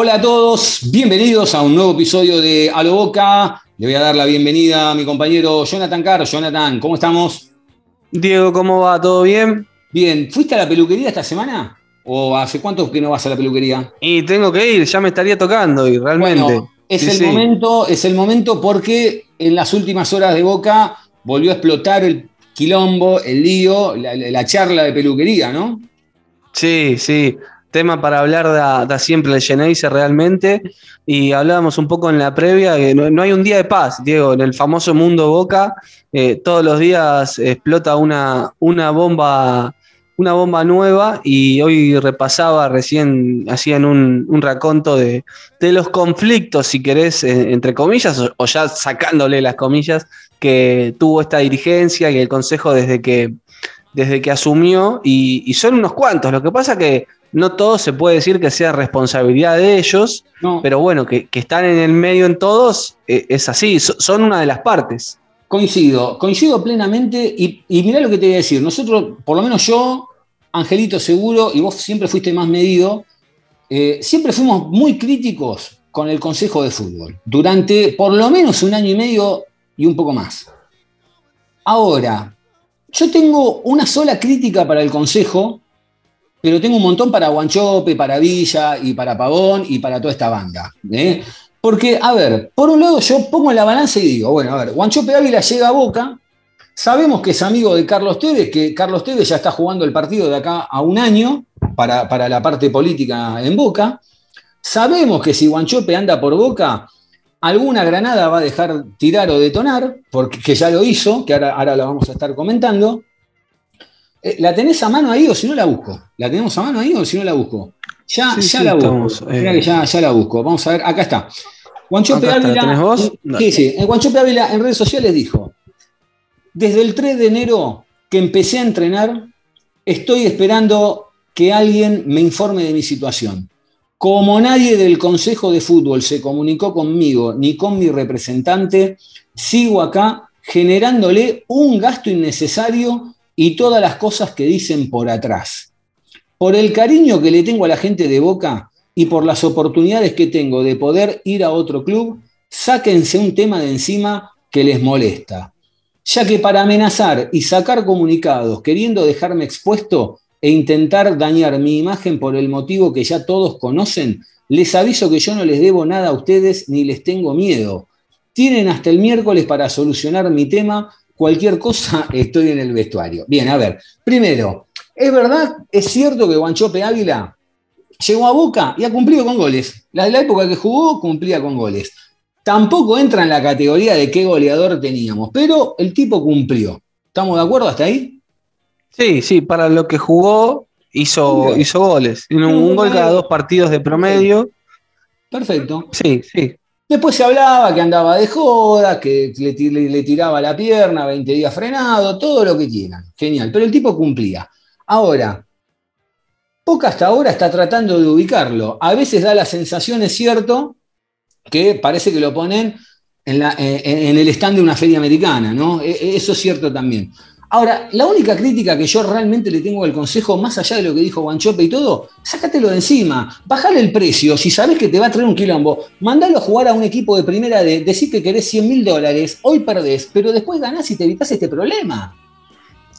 Hola a todos, bienvenidos a un nuevo episodio de A lo Boca. Le voy a dar la bienvenida a mi compañero Jonathan Carr. Jonathan, ¿cómo estamos? Diego, ¿cómo va? ¿Todo bien? Bien, ¿fuiste a la peluquería esta semana? ¿O hace cuánto que no vas a la peluquería? Y tengo que ir, ya me estaría tocando y realmente. Bueno, es Sí, el sí. momento, es el momento porque en las últimas horas de Boca volvió a explotar el quilombo, el lío, la, la- la charla de peluquería, ¿no? Sí, sí. Tema para hablar de siempre el Geneise realmente. Y hablábamos un poco en la previa que no, no hay un día de paz, Diego. En el famoso mundo Boca, eh, todos los días explota una, una bomba. Una bomba nueva y hoy repasaba recién, hacían un, un raconto de, de los conflictos, si querés, entre comillas, o, o ya sacándole las comillas, que tuvo esta dirigencia y el consejo desde que, desde que asumió, y, y son unos cuantos. Lo que pasa que no todo se puede decir que sea responsabilidad de ellos, No, pero bueno, que, que están en el medio en todos, eh, es así, so- son una de las partes. Coincido, coincido plenamente y, y mirá lo que te voy a decir. Nosotros, por lo menos yo, Angelito seguro, y vos siempre fuiste más medido, eh, siempre fuimos muy críticos con el Consejo de Fútbol durante por lo menos un año y medio y un poco más. Ahora, yo tengo una sola crítica para el Consejo, pero tengo un montón para Guanchope, para Villa y para Pavón y para toda esta banda. ¿eh? Porque, a ver, por un lado yo pongo la balanza y digo, bueno, a ver, Guanchope Ávila llega a Boca, sabemos que es amigo de Carlos Tevez, que Carlos Tevez ya está jugando el partido de acá a un año para, para la parte política en Boca, sabemos que si Guanchope anda por Boca, alguna granada va a dejar tirar o detonar, porque que ya lo hizo, que ahora, ahora lo vamos a estar comentando. Eh, ¿La tenés a mano ahí o si no la busco? ¿La tenemos a mano ahí o si no la busco? Ya, Sí, ya sí, la busco. estamos, eh. Que ya, ya la busco. Vamos a ver, acá está. Guanchope Ávila. ¿tenés vos? Sí, sí. Guanchope Ávila en redes sociales dijo: Desde el 3 de enero que empecé a entrenar, estoy esperando que alguien me informe de mi situación. Como nadie del Consejo de Fútbol se comunicó conmigo ni con mi representante, sigo acá generándole un gasto innecesario y todas las cosas que dicen por atrás. Por el cariño que le tengo a la gente de Boca y por las oportunidades que tengo de poder ir a otro club, sáquense un tema de encima que les molesta. Ya que para amenazar y sacar comunicados queriendo dejarme expuesto e intentar dañar mi imagen por el motivo que ya todos conocen, les aviso que yo no les debo nada a ustedes ni les tengo miedo. Tienen hasta el miércoles para solucionar mi tema. Cualquier cosa, estoy en el vestuario. Bien, a ver. Primero, ¿es verdad, es cierto que Guanchope Águila llegó a Boca y ha cumplido con goles? La de la época que jugó, cumplía con goles. Tampoco entra en la categoría de qué goleador teníamos, pero el tipo cumplió. ¿Estamos de acuerdo hasta ahí? Sí, sí, para lo que jugó, hizo, hizo goles. Un, Un gol. cada dos partidos de promedio. Perfecto. Sí, sí. Después se hablaba que andaba de joda, que le, ti- le- le tiraba la pierna, 20 días frenado, todo lo que quieran. Genial. Pero el tipo cumplía. Ahora, Boca hasta ahora está tratando de ubicarlo. A veces da la sensación, es cierto, que parece que lo ponen en, eh, en el stand de una feria americana, ¿no? E- e- Eso es cierto también. Ahora, la única crítica que yo realmente le tengo al consejo, más allá de lo que dijo Guanchope y todo, sácatelo de encima, bajale el precio, si sabes que te va a traer un quilombo, mandalo a jugar a un equipo de primera de decir que querés 100 mil dólares, hoy perdés, pero después ganás y te evitas este problema.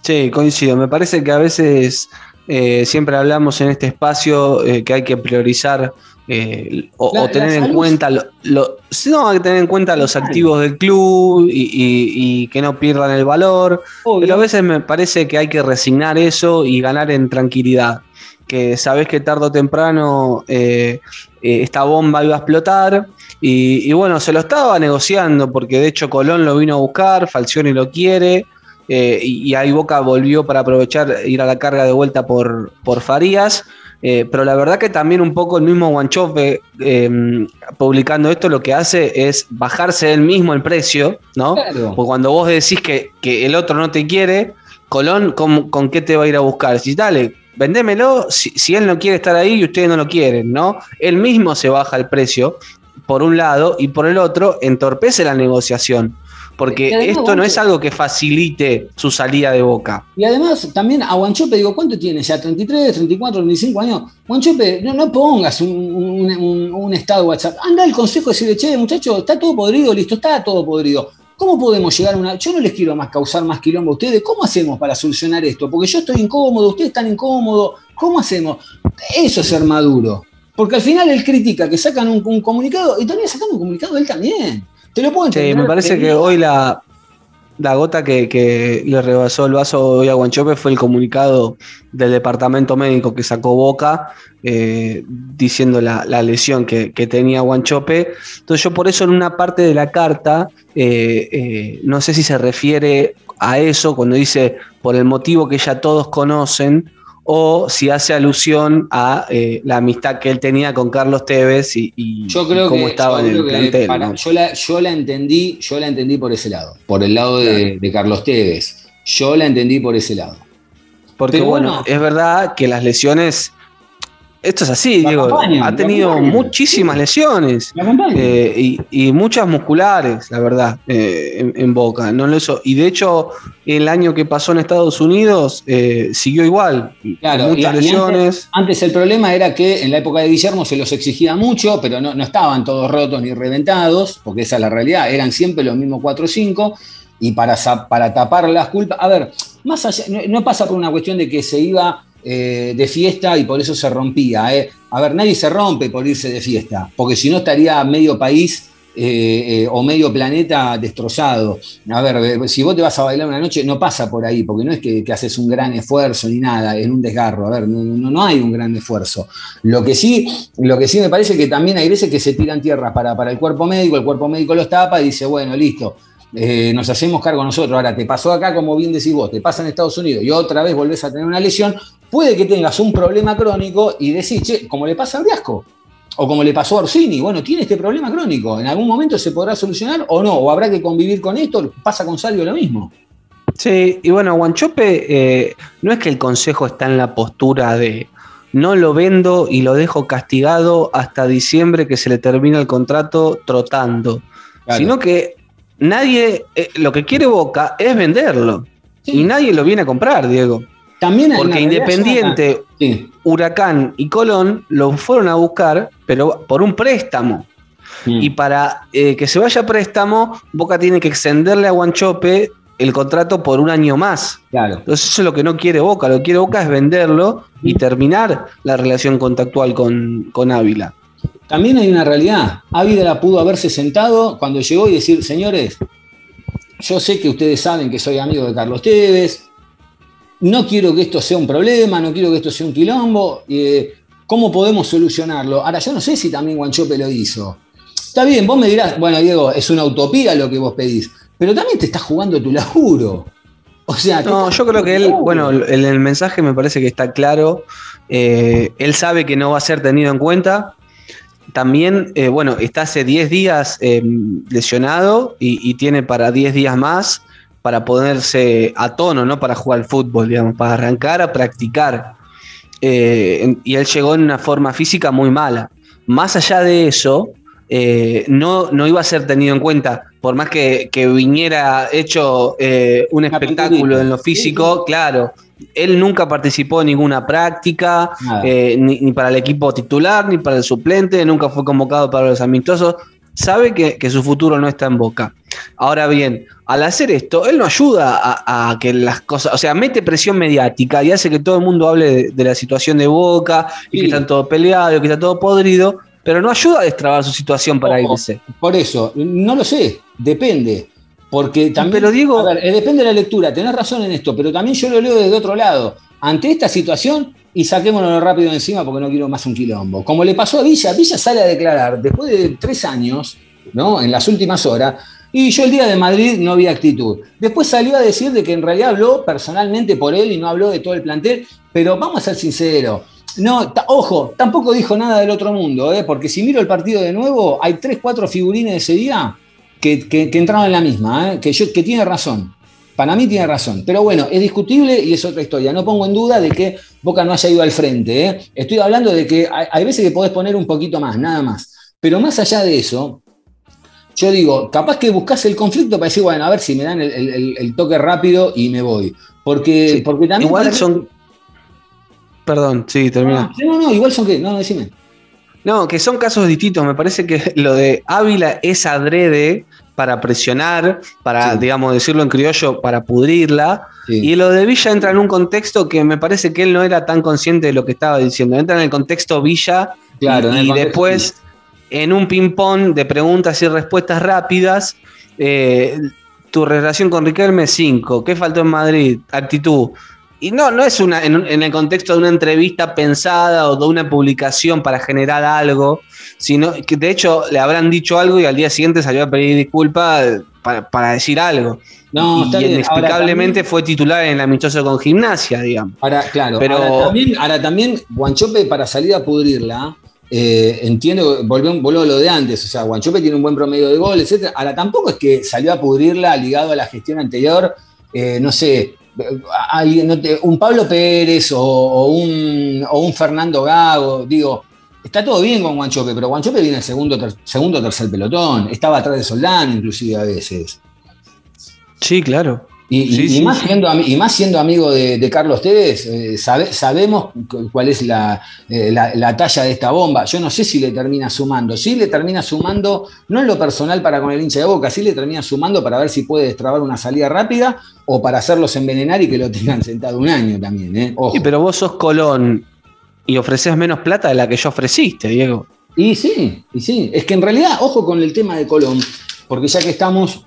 Sí, coincido. Me parece que a veces eh, siempre hablamos en este espacio eh, que hay que priorizar eh, o, La- o tener en salud. cuenta lo, lo- no, tener en cuenta los activos del club y, y- y que no pierdan el valor. Obvio. Pero a veces me parece que hay que resignar eso y ganar en tranquilidad. Que sabes que tarde o temprano eh, eh, esta bomba iba a explotar. Y, y bueno, se lo estaba negociando porque de hecho Colón lo vino a buscar, Falcioni lo quiere. y, y ahí Boca volvió para aprovechar ir a la carga de vuelta por, por Farías. Eh, pero la verdad que también un poco el mismo Guanchope eh, publicando esto lo que hace es bajarse él mismo el precio, ¿no? Claro. Porque cuando vos decís que, que el otro no te quiere, Colón, ¿con, con qué te va a ir a buscar? Si dale, vendémelo, si, si él no quiere estar ahí y ustedes no lo quieren, ¿no? Él mismo se baja el precio, por un lado, y por el otro, entorpece la negociación. Porque esto no es algo que facilite su salida de boca. Y además, también a Guanchope, digo, ¿cuánto tiene ya? ¿33, 34, 35 años? Guanchope, no, no pongas un, un- un- un estado de WhatsApp. Anda al consejo y decirle, che, muchacho, está todo podrido, listo, está todo podrido. ¿Cómo podemos llegar a una.? Yo no les quiero más causar más quilombo a ustedes. ¿Cómo hacemos para solucionar esto? Porque yo estoy incómodo, ustedes están incómodos. ¿Cómo hacemos? Eso es ser maduro. Porque al final él critica que sacan un, un comunicado y también sacan un comunicado él también. Te lo puedo entender. Sí, me parece que hoy la, la gota que, que le rebasó el vaso hoy a Guanchope fue el comunicado del departamento médico que sacó Boca eh, diciendo la, la lesión que, que tenía Guanchope. Entonces yo por eso en una parte de la carta, eh, eh, no sé si se refiere a eso cuando dice por el motivo que ya todos conocen o si hace alusión a eh, la amistad que él tenía con Carlos Tevez y, y- Yo creo y cómo que, estaba yo en el plantel. para- ¿no? yo, la, yo la entendí, yo la entendí por ese lado, por el lado de, de Carlos Tevez. Yo la entendí por ese lado. Porque Pero bueno, bueno. es verdad que las lesiones, esto es así, acompañan, ha tenido muchísimas lesiones eh, y, y muchas musculares, la verdad, eh, en, en Boca. No lo hizo. Y de hecho, el año que pasó en Estados Unidos eh, siguió igual, Claro, muchas lesiones. Antes el problema era que en la época de Guillermo se los exigía mucho, pero no, no estaban todos rotos ni reventados, porque esa es la realidad, eran siempre los mismos 4 o 5, y para, para tapar las culpas, a ver, más allá, no, no pasa por una cuestión de que se iba eh, de fiesta y por eso se rompía. eh. A ver, nadie se rompe por irse de fiesta, porque si no estaría medio país eh, o medio planeta destrozado. A ver, si vos te vas a bailar una noche, no pasa por ahí, porque no es que, haces un gran esfuerzo ni nada, en un desgarro. A ver, no, no, no hay un gran esfuerzo. Lo que sí, lo que sí me parece que también hay veces que se tiran tierras para, para el cuerpo médico, el cuerpo médico los tapa y dice, bueno, listo. Eh, nos hacemos cargo nosotros. Ahora, te pasó acá, como bien decís vos, te pasa en Estados Unidos y otra vez volvés a tener una lesión, puede que tengas un problema crónico y decís, che, como le pasa a Briasco, o como le pasó a Orsini, bueno, tiene este problema crónico, en algún momento se podrá solucionar o no, o habrá que convivir con esto, pasa con Salvio lo mismo. Sí, y bueno, Guanchope, eh, no es que el consejo está en la postura de no lo vendo y lo dejo castigado hasta diciembre que se le termina el contrato trotando, Claro. sino que nadie, eh, lo que quiere Boca es venderlo Sí. y nadie lo viene a comprar, Diego. También Porque Independiente. Sí. Huracán y Colón lo fueron a buscar, pero por un préstamo. Y para eh, que se vaya a préstamo, Boca tiene que extenderle a Guanchope el contrato por un año más. Claro. Entonces eso es lo que no quiere Boca. Lo que quiere Boca es venderlo y terminar la relación contactual con, con Ávila. También hay una realidad. Ávila pudo haberse sentado cuando llegó y decir, señores, yo sé que ustedes saben que soy amigo de Carlos Tevez, no quiero que esto sea un problema, no quiero que esto sea un quilombo, eh, ¿cómo podemos solucionarlo? Ahora, yo no sé si también Guanchope lo hizo. Está bien, vos me dirás, bueno, Diego, es una utopía lo que vos pedís, pero también te estás jugando tu laburo. O sea, No, yo creo que él, bueno, el mensaje me parece que está claro. Eh, él sabe que no va a ser tenido en cuenta. También, eh, bueno, está hace 10 días eh, lesionado y, y tiene para 10 días más para ponerse a tono, ¿no? Para jugar al fútbol, digamos, para arrancar a practicar. Eh, y él llegó en una forma física muy mala. Más allá de eso, eh, no, no iba a ser tenido en cuenta, por más que, que viniera hecho eh, un espectáculo en lo físico, claro. Él nunca participó en ninguna práctica, eh, ni, ni para el equipo titular, ni para el suplente, nunca fue convocado para los amistosos. Sabe que, que su futuro no está en boca. Ahora bien, al hacer esto, él no ayuda a, a que las cosas, o sea, mete presión mediática y hace que todo el mundo hable de, de la situación de boca y Sí. que están todo peleado, que está todo podrido, pero no ayuda a destrabar su situación para irse. Por eso, no lo sé, depende. Porque también. Pero digo- a ver, eh, depende de la lectura, tenés razón en esto, pero también yo lo leo desde otro lado. Ante esta situación, y saquémonos rápido de encima porque no quiero más un quilombo. Como le pasó a Villa, Villa sale a declarar después de tres años, ¿no? En las últimas horas, Y yo el día de Madrid no vi actitud. Después salió a decir de que en realidad habló personalmente por él y no habló de todo el plantel, pero vamos a ser sinceros. No, ojo, tampoco dijo nada del otro mundo, ¿eh? porque si miro el partido de nuevo, hay tres, cuatro figurines de ese día que, que- que entraron en la misma, ¿eh? que, yo, que tiene razón. Para mí tiene razón. Pero bueno, es discutible y es otra historia. No pongo en duda de que Boca no haya ido al frente. ¿eh? Estoy hablando de que hay, hay veces que podés poner un poquito más, nada más. Pero más allá de eso, yo digo, capaz que buscas el conflicto para decir, bueno, a ver si me dan el, el- el- el toque rápido y me voy. Porque, Sí. porque también. Igual son. Perdón, sí, termina. No, no, no, igual son que. No, decime. No, que son casos distintos. Me parece que lo de Ávila es adrede para presionar, para, Sí. digamos, decirlo en criollo, para pudrirla. Sí. Y lo de Villa entra en un contexto que me parece que él no era tan consciente de lo que estaba diciendo. Entra en el contexto Villa Claro, y, y después en un ping-pong de preguntas y respuestas rápidas. eh, tu relación con Riquelme, 5. ¿Qué faltó en Madrid? Actitud. Y no, no es una, en, el contexto de una entrevista pensada o de una publicación para generar algo, sino que de hecho le habrán dicho algo y al día siguiente salió a pedir disculpas para, para decir algo. No, y inexplicablemente también- fue titular en el amistoso con gimnasia, digamos. Ahora, claro, Pero- ahora, también, ahora también Guanchope para salir a pudrirla, eh, entiendo, volvió, volvió a lo de antes, o sea, Guanchope tiene un buen promedio de gol, etc. Ahora tampoco es que salió a pudrirla ligado a la gestión anterior, eh, no sé, un Pablo Pérez o, un, o un Fernando Gago, digo, está todo bien con Guanchope, pero Guanchope viene segundo ter- segundo tercer pelotón, estaba atrás de Soldán inclusive a veces. Sí, claro. Y, y- Sí, y sí, más sí. Siendo, y más siendo amigo de, de Carlos Tevez, eh, sabe- sabemos cu- cuál es la, eh, la- la talla de esta bomba. Yo no sé si le termina sumando. Sí le termina sumando, no en lo personal para con el hincha de boca, sí le termina sumando para ver si puede destrabar una salida rápida o para hacerlos envenenar y que lo tengan sentado un año también. ¿eh? Ojo. Sí, pero vos sos Colón y ofreces menos plata de la que yo ofreciste, Diego. Y sí, y sí. Es que en realidad, ojo con el tema de Colón, porque ya que estamos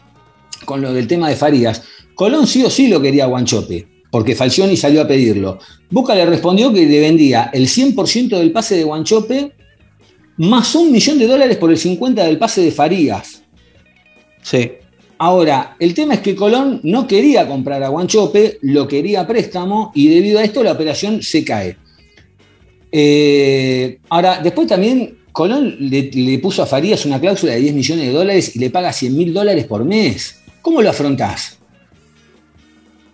con lo del tema de Farías, Colón sí o sí lo quería a Guanchope, porque Falcioni salió a pedirlo. Boca le respondió que le vendía el 100% del pase de Guanchope más un millón de dólares por el 50% del pase de Farías. Sí. Ahora, el tema es que Colón no quería comprar a Guanchope, lo quería a préstamo y debido a esto la operación se cae. Eh, ahora, después también Colón le, le puso a Farías una cláusula de 10 millones de dólares y le paga 100 mil dólares por mes. ¿Cómo lo afrontás?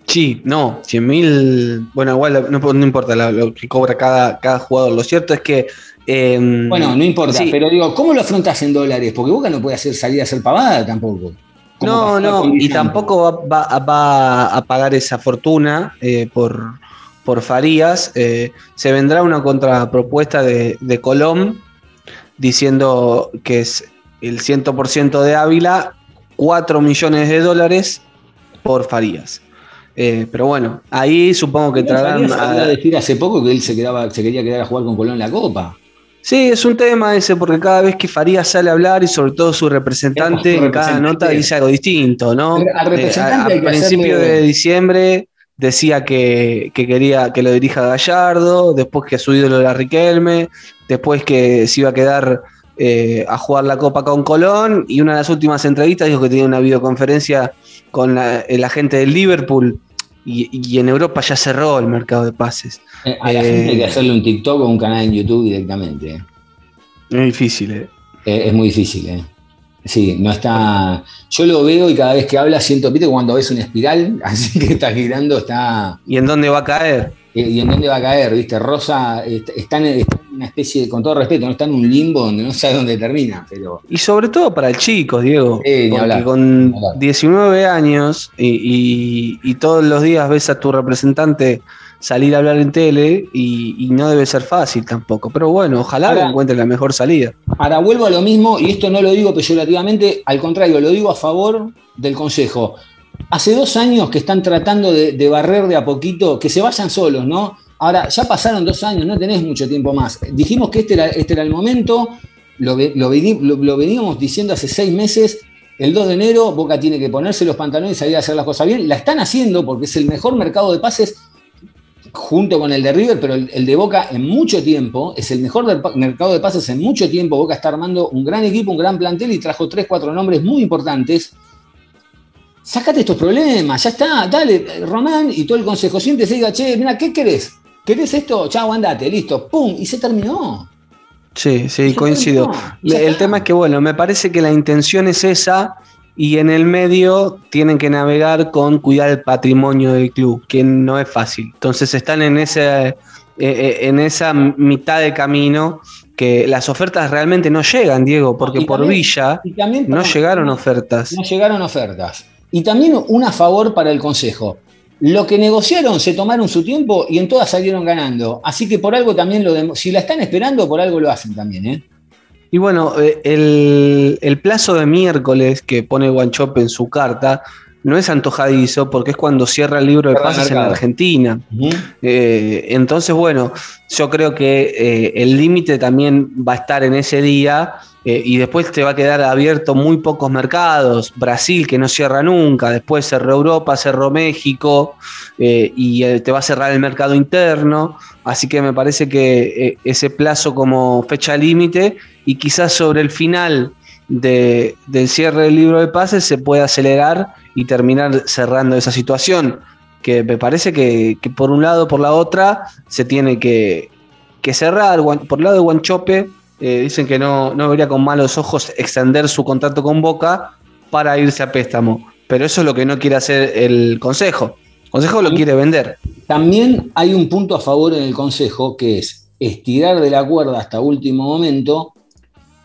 Sí, no, 100 mil. Bueno, igual no, no importa lo, lo que cobra cada, cada jugador. Lo cierto es que. eh, Bueno, no importa, sí. pero digo, ¿cómo lo afrontás en dólares? Porque Boca no puede hacer salir a hacer pavada tampoco. No, no, y tampoco va, va- va a pagar esa fortuna eh, por, por Farías. Eh, se vendrá una contrapropuesta de, de Colón diciendo que es el 100% de Ávila, 4 millones de dólares por Farías. Eh, pero bueno, ahí supongo que salió a- a decir hace poco que él se, quedaba, se quería quedar a jugar con Colón en la Copa. Sí, es un tema ese, porque cada vez que Farías sale a hablar y sobre todo su representante, en cada nota dice algo distinto, ¿no? Al- representante Eh, a, a principio hacerle- de diciembre decía que, que quería que lo dirija Gallardo, después que su ídolo era Riquelme, después que se iba a quedar eh, a jugar la Copa con Colón, y una de las últimas entrevistas dijo que tenía una videoconferencia con la- el agente del Liverpool, y, y en Europa ya cerró el mercado de pases. Eh, A la Eh, gente hay que hacerle un TikTok o un canal en YouTube directamente. eh. Es difícil, ¿eh? Eh, es muy difícil, ¿eh? Sí, no está. Yo lo veo y cada vez que habla siento, ¿viste? Cuando ves una espiral, así que está girando, está. ¿Y en dónde va a caer? eh, ¿Y en dónde va a caer? ¿Viste? Rosa está, está en, está una especie, de- con todo respeto, no está en un limbo donde no sabe dónde termina, pero. Y sobre todo para el chico, Diego. Porque hablar, con ni hablar. 19 años y, y- y todos los días ves a tu representante salir a hablar en tele y, y no debe ser fácil tampoco. Pero bueno, ojalá Ahora- encuentre la mejor salida. Ahora vuelvo a lo mismo, y esto no lo digo peyorativamente, al contrario, lo digo a favor del Consejo. Hace dos años que están tratando de, de barrer de a poquito, que se vayan solos, ¿no? Ahora, ya pasaron dos años, no tenés mucho tiempo más. Dijimos que este era, este el momento, lo, veníamos diciendo hace seis meses. El 2 de enero, Boca tiene que ponerse los pantalones y salir a hacer las cosas bien. La están haciendo porque es el mejor mercado de pases junto con el de River, pero el, de Boca en mucho tiempo, es el mejor del mercado de pases en mucho tiempo. Boca está armando un gran equipo, un gran plantel y trajo tres, cuatro nombres muy importantes sacate estos problemas, ya está, dale, Román y todo el consejo. Siéntese y diga, che, mira, ¿qué querés? ¿Querés esto? Chao, andate, listo, pum, y se terminó. Sí, sí, coincido. El tema es que, bueno, me parece que la intención es esa y en el medio tienen que navegar con cuidar el patrimonio del club, que no es fácil. Entonces están en, ese, eh, eh, en esa mitad de camino que las ofertas realmente no llegan, Diego, porque por Villa también, no llegaron ofertas. No llegaron ofertas. Y también un a favor para el Consejo. Lo que negociaron se tomaron su tiempo y en todas salieron ganando. Así que por algo también lo si la están esperando, por algo lo hacen también, ¿eh? Y bueno, eh, el, el plazo de miércoles que pone Guanchope en su carta no es antojadizo porque es cuando cierra el libro de pases en. Argentina. Eh, entonces, bueno, yo creo que eh, el límite también va a estar en ese día eh, y después te va a quedar abierto muy pocos mercados. Brasil, que no cierra nunca, después cerró Europa, cerró México eh, y eh, te va a cerrar el mercado interno. Así que me parece que ese plazo como fecha límite y quizás sobre el final de- del cierre del libro de pases se puede acelerar y terminar cerrando esa situación que me parece que, por un lado, por la otra, se tiene que, que cerrar. Por el lado de Guanchope, eh, dicen que no, no vería con malos ojos extender su contrato con Boca para irse a préstamo. Pero eso es lo que no quiere hacer el Consejo. El Consejo lo quiere vender. También hay un punto a favor en el Consejo que es estirar de la cuerda hasta último momento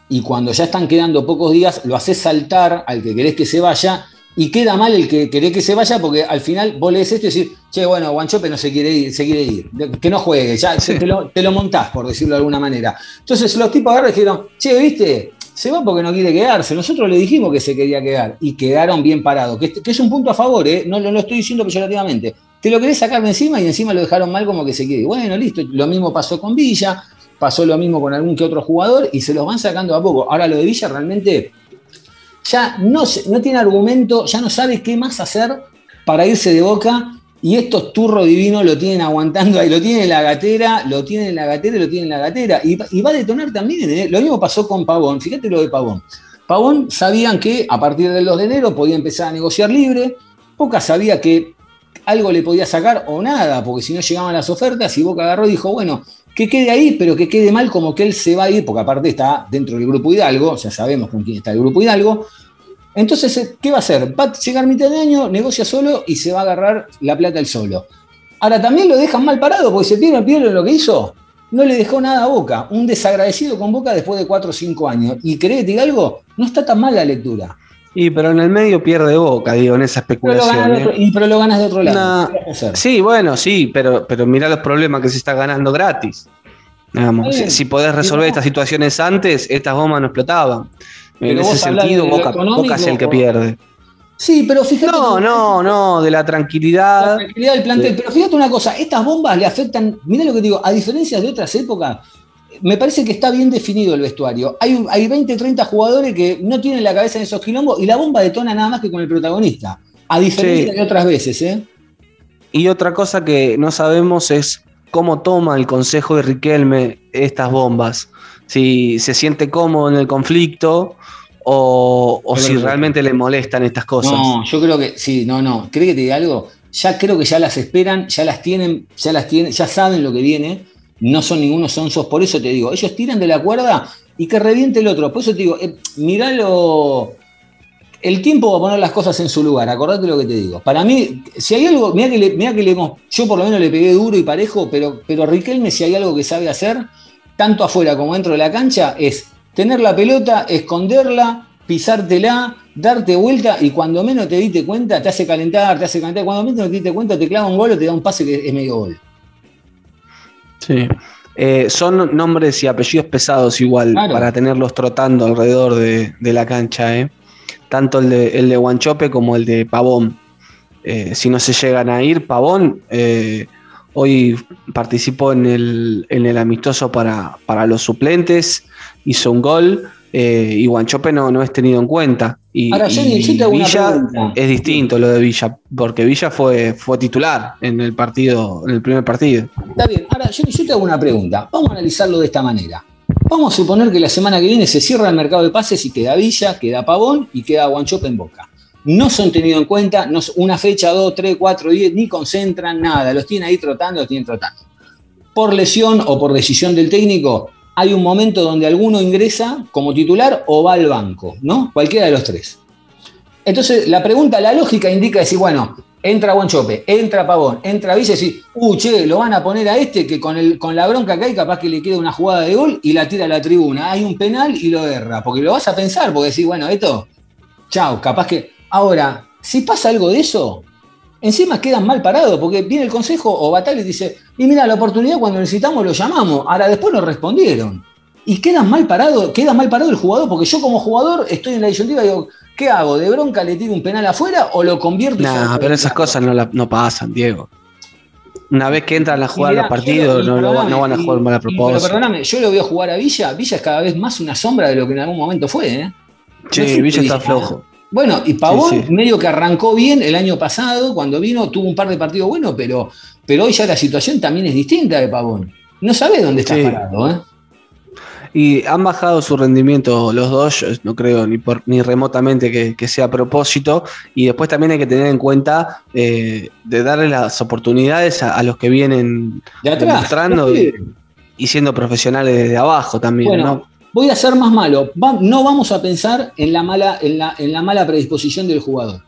y cuando ya están quedando pocos días lo haces saltar al que querés que se vaya y queda mal el que querés que se vaya porque al final vos lees esto y decís, che, bueno, Guanchope no se quiere ir, se quiere ir, que no juegue, ya Sí. te, lo, te lo montás, por decirlo de alguna manera. Entonces los tipos agarran y dijeron, che, ¿viste? Se va porque no quiere quedarse. Nosotros le dijimos que se quería quedar y quedaron bien parados, que, que es un punto a favor, ¿eh? no, no lo estoy diciendo peyorativamente. Te lo querés sacar de encima y encima lo dejaron mal como que se quiere. Bueno, listo, lo mismo pasó con Villa, pasó lo mismo con algún que otro jugador y se los van sacando a poco. Ahora lo de Villa realmente ya no, no tiene argumento, ya no sabe qué más hacer para irse de boca. Y estos turros divinos lo tienen aguantando ahí, lo tienen en la gatera, lo tienen en la gatera, lo tienen en la gatera. Y, y va a detonar también. ¿eh? Lo mismo pasó con Pavón. Fíjate lo de Pavón. Pavón sabían que a partir del 2 de enero podía empezar a negociar libre. Boca sabía que algo le podía sacar o nada, porque si no llegaban las ofertas y Boca agarró y dijo, bueno, que quede ahí, pero que quede mal como que él se va a ir, porque aparte está dentro del grupo Hidalgo, ya sabemos con quién está el grupo Hidalgo. Entonces, eh, ¿qué va a hacer? Va a llegar mitad de año, negocia solo y se va a agarrar la plata él solo. Ahora también lo dejan mal parado, porque se pierde el lo que hizo. No le dejó nada a Boca. Un desagradecido con Boca después de 4 o 5 años. Y querés diga algo, no está tan mal la lectura. Y pero en el medio pierde Boca, digo, en esa Pero lo especulación. ¿eh? otro, y, pero lo ganas de otro lado. Sí, bueno, sí, pero, pero mira los problemas que se está ganando gratis. Digamos, si, si podés resolver estas situaciones antes, estas bombas no explotaban. En ese sentido, Boca, es el que pierde. Sí, pero fíjate. No, no, no, de la La tranquilidad. tranquilidad del plantel. Pero fíjate una cosa, estas bombas le afectan, mirá lo que te digo, a diferencia de otras épocas, me parece que está bien definido el vestuario. Hay, hay 20, 30 jugadores que no tienen la cabeza en esos quilombos y la bomba detona nada más que con el protagonista. A diferencia Sí. de otras veces, ¿eh? Y otra cosa que no sabemos es cómo toma el Consejo de Riquelme estas bombas. Si se siente cómodo en el conflicto o, si realmente le molestan estas cosas. No, yo creo que sí, no, no. ¿Cree que te diga algo? Ya creo que ya las esperan, ya las tienen, ya las tienen, ya saben lo que viene. No son ningunos sonsos, por eso te digo, ellos tiran de la cuerda y que reviente el otro. Por eso te digo, eh, miralo. El tiempo va a poner las cosas en su lugar, acordate lo que te digo. Para mí, si hay algo, mira que, le, mirá que le hemos, yo por lo menos le pegué duro y parejo, pero, pero Riquelme, si hay algo que sabe hacer, tanto afuera como dentro de la cancha, es tener la pelota, esconderla, pisártela, darte vuelta y cuando menos te diste cuenta, te hace calentar, te hace calentar. Cuando menos te diste cuenta, te clava un gol o te da un pase que es medio gol. Sí. Eh, son nombres y apellidos pesados igual Claro. para tenerlos trotando alrededor de, de la cancha, ¿eh? tanto el de, el de Guanchope como el de Pavón. Eh, si no se llegan a ir, Pavón eh, hoy participó en el, en el amistoso para, para los suplentes, hizo un gol eh, y Guanchope no, no es tenido en cuenta. Y, Ahora, y yo una Villa pregunta. es distinto lo de Villa, porque Villa fue, fue titular en el partido, en el primer partido. Está bien. Ahora, yo, yo te hago una pregunta. Vamos a analizarlo de esta manera. Vamos a suponer que la semana que viene se cierra el mercado de pases y queda Villa, queda Pavón y queda Guanchope en Boca. no son tenidos en cuenta, no, una fecha, dos, tres, cuatro, diez, ni concentran nada, los tienen ahí trotando, los tienen trotando. Por lesión o por decisión del técnico, hay un momento donde alguno ingresa como titular o va al banco, ¿no? Cualquiera de los tres. Entonces, la pregunta, la lógica indica decir, bueno, entra Guanchope, entra Pavón, entra Villa y decir, uh, che, lo van a poner a este que con, el, con la bronca que hay, capaz que le queda una jugada de gol y la tira a la tribuna. Hay un penal y lo erra, porque lo vas a pensar, porque decís, bueno, esto, chao, capaz que. Ahora, si pasa algo de eso, encima quedan mal parados, porque viene el consejo o Batalla y dice, y mira, la oportunidad cuando necesitamos lo llamamos, ahora después no respondieron. Y quedan mal parado, queda mal parado el jugador, porque yo como jugador estoy en la disyuntiva y digo, ¿qué hago? ¿De bronca le tiro un penal afuera o lo convierto? No, se lo pero esas cosas no, la- no pasan, Diego. Una vez que entran a jugar mirá, los partidos, no, lo- perdóname, no van a jugar mal a y- Pero propósito. perdóname, yo lo veo jugar a Villa. Villa es cada vez más una sombra de lo que en algún momento fue. ¿eh? Sí, Villa está flojo. Bueno, y Pavón Sí, sí. medio que arrancó bien el año pasado, cuando vino, tuvo un par de partidos buenos, pero, pero hoy ya la situación también es distinta de Pavón. No sabés dónde está Sí. parado, ¿eh? Y han bajado su rendimiento los dos, yo no creo ni, por, ni remotamente que, que sea a propósito. Y después también hay que tener en cuenta eh, de darle las oportunidades a, a los que vienen De atrás. demostrando y, y siendo profesionales desde abajo también. Bueno, ¿no? Voy a ser más malo. Va- no vamos a pensar en la, mala, en, la, en la mala predisposición del jugador.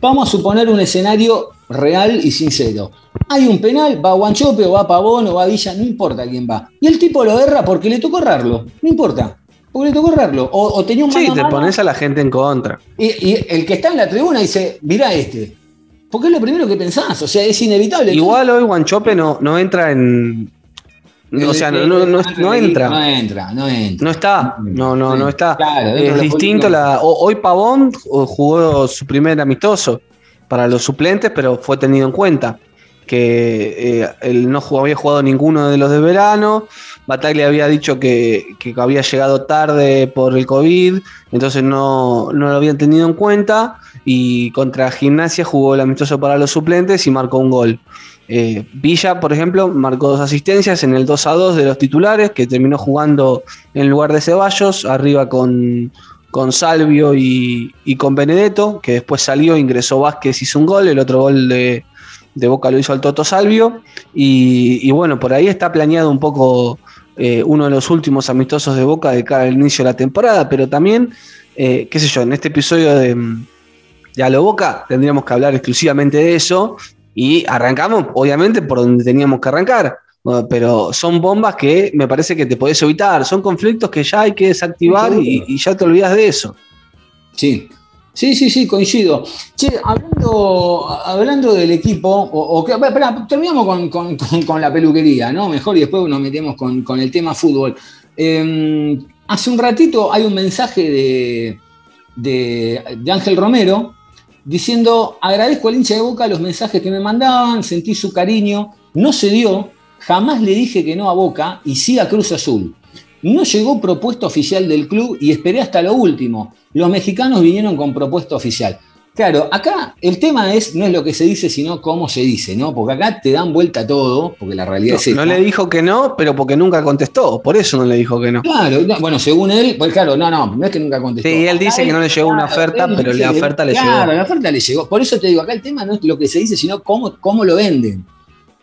Vamos a suponer un escenario real y sincero. Hay un penal, va Guanchope o va Pavón o va Villa, no importa quién va. Y el tipo lo erra porque le tocó errarlo, no importa. Porque le tocó errarlo. O, o tenía un Sí, te mano, pones a la gente en contra. y, y el que está en la tribuna dice, mirá este. Porque es lo primero que pensás, o sea, es inevitable. Igual hoy Guanchope no, no entra en. O sea, no, el- no, no, el- no entra. No entra, no entra. No está, no, no, no está. Claro, es distinto. La, hoy Pavón jugó su primer amistoso para los suplentes, pero fue tenido en cuenta que eh, él no jugó- había jugado ninguno de los de verano. Bataglia había dicho que, que había llegado tarde por el COVID, entonces no, no lo habían tenido en cuenta. Y contra Gimnasia jugó el amistoso para los suplentes y marcó un gol. Eh, Villa, por ejemplo, marcó dos asistencias en el 2 a 2 de los titulares, que terminó jugando en lugar de Ceballos, arriba con, con Salvio y, y con Benedetto, que después salió, ingresó Vázquez, hizo un gol, el otro gol de, de Boca lo hizo al Toto Salvio, y, y bueno, por ahí está planeado un poco eh, uno de los últimos amistosos de Boca de cara al inicio de la temporada, pero también, eh, qué sé yo, en este episodio de, de A lo Boca tendríamos que hablar exclusivamente de eso, y arrancamos, obviamente, por donde teníamos que arrancar. Bueno, pero son bombas que me parece que te podés evitar. Son conflictos que ya hay que desactivar y, y ya te olvidas de eso. Sí. Sí, sí, sí, coincido. Che, hablando, hablando del equipo, o, o que- espera, terminamos con, con- con- con la peluquería, ¿no? Mejor y después nos metemos con, con el tema fútbol. Eh, hace un ratito hay un mensaje de, de, de Ángel Romero diciendo, agradezco al hincha de Boca los mensajes que me mandaban, sentí su cariño, no se dio, jamás le dije que no a Boca y sí a Cruz Azul. No llegó propuesta oficial del club y esperé hasta lo último. Los mexicanos vinieron con propuesta oficial. Claro, acá el tema es, no es lo que se dice, sino cómo se dice, ¿no? Porque acá te dan vuelta todo, porque la realidad No, es esta. no le dijo que no, pero porque nunca contestó. Por eso no le dijo que no. Claro, no, bueno, según él, pues claro, no, no, no es que nunca contestó. Sí, él Acá dice que no le llegó una oferta, pero la oferta le claro, llegó. la oferta le llegó. Por eso te digo, acá el tema no es lo que se dice, sino cómo, cómo lo venden.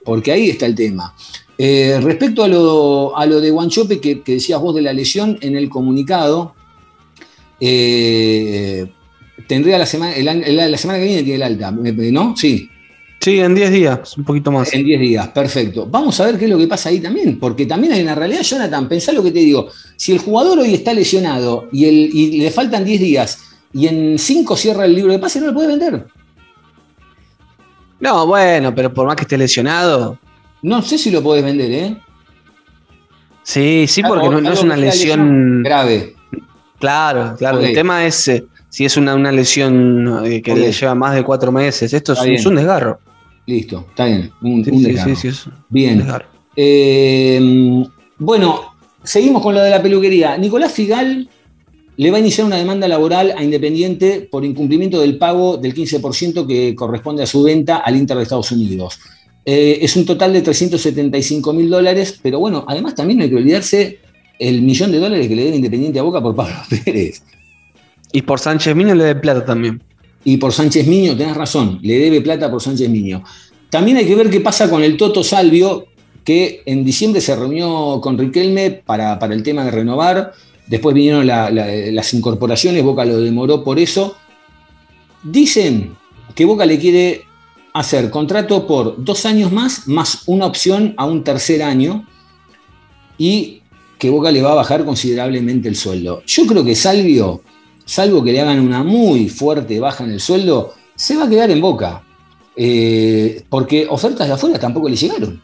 Porque ahí está el tema. Eh, respecto a lo, a lo de Guanchope que, que decías vos de la lesión, en el comunicado, eh, tendría la semana, el la semana que viene tiene el alta, ¿no? Sí. Sí, en 10 días, un poquito más. En 10 días, perfecto. Vamos a ver qué es lo que pasa ahí también, porque también hay una realidad, Jonathan, pensá lo que te digo. Si el jugador hoy está lesionado y, el, y le faltan 10 días y en 5 cierra el libro de pase, no lo puede vender. No, bueno, pero por más que esté lesionado. No sé si lo podés vender, ¿eh? Sí, sí, porque no, no es una lesión. grave. Claro, claro. El tema es eh, si es una, una lesión eh, que le lleva más de cuatro meses. Esto es, un- bien. es un desgarro. Listo, está bien. Un, Sí, un sí, desgarro. sí, un Bien. desgarro. Eh, bueno, seguimos con lo de la peluquería. Nicolás Figal le va a iniciar una demanda laboral a Independiente por incumplimiento del pago del 15% que corresponde a su venta al Inter de Estados Unidos. Eh, es un total de 375 mil dólares, pero bueno, además también no hay que olvidarse el millón de dólares que le debe Independiente a Boca por Pablo Pérez. Y por Sánchez Miño le de plata también. y por Sánchez Miño, tenés razón, le debe plata por Sánchez Miño. También hay que ver qué pasa con el Toto Salvio, que en diciembre se reunió con Riquelme para, para el tema de renovar. Después vinieron la- la- las incorporaciones, Boca lo demoró por eso. Dicen que Boca le quiere hacer contrato por dos años más, más una opción a un tercer año, y que Boca le va a bajar considerablemente el sueldo. Yo creo que Salvio, salvo que le hagan una muy fuerte baja en el sueldo, se va a quedar en Boca. Eh, porque ofertas de afuera tampoco le llegaron.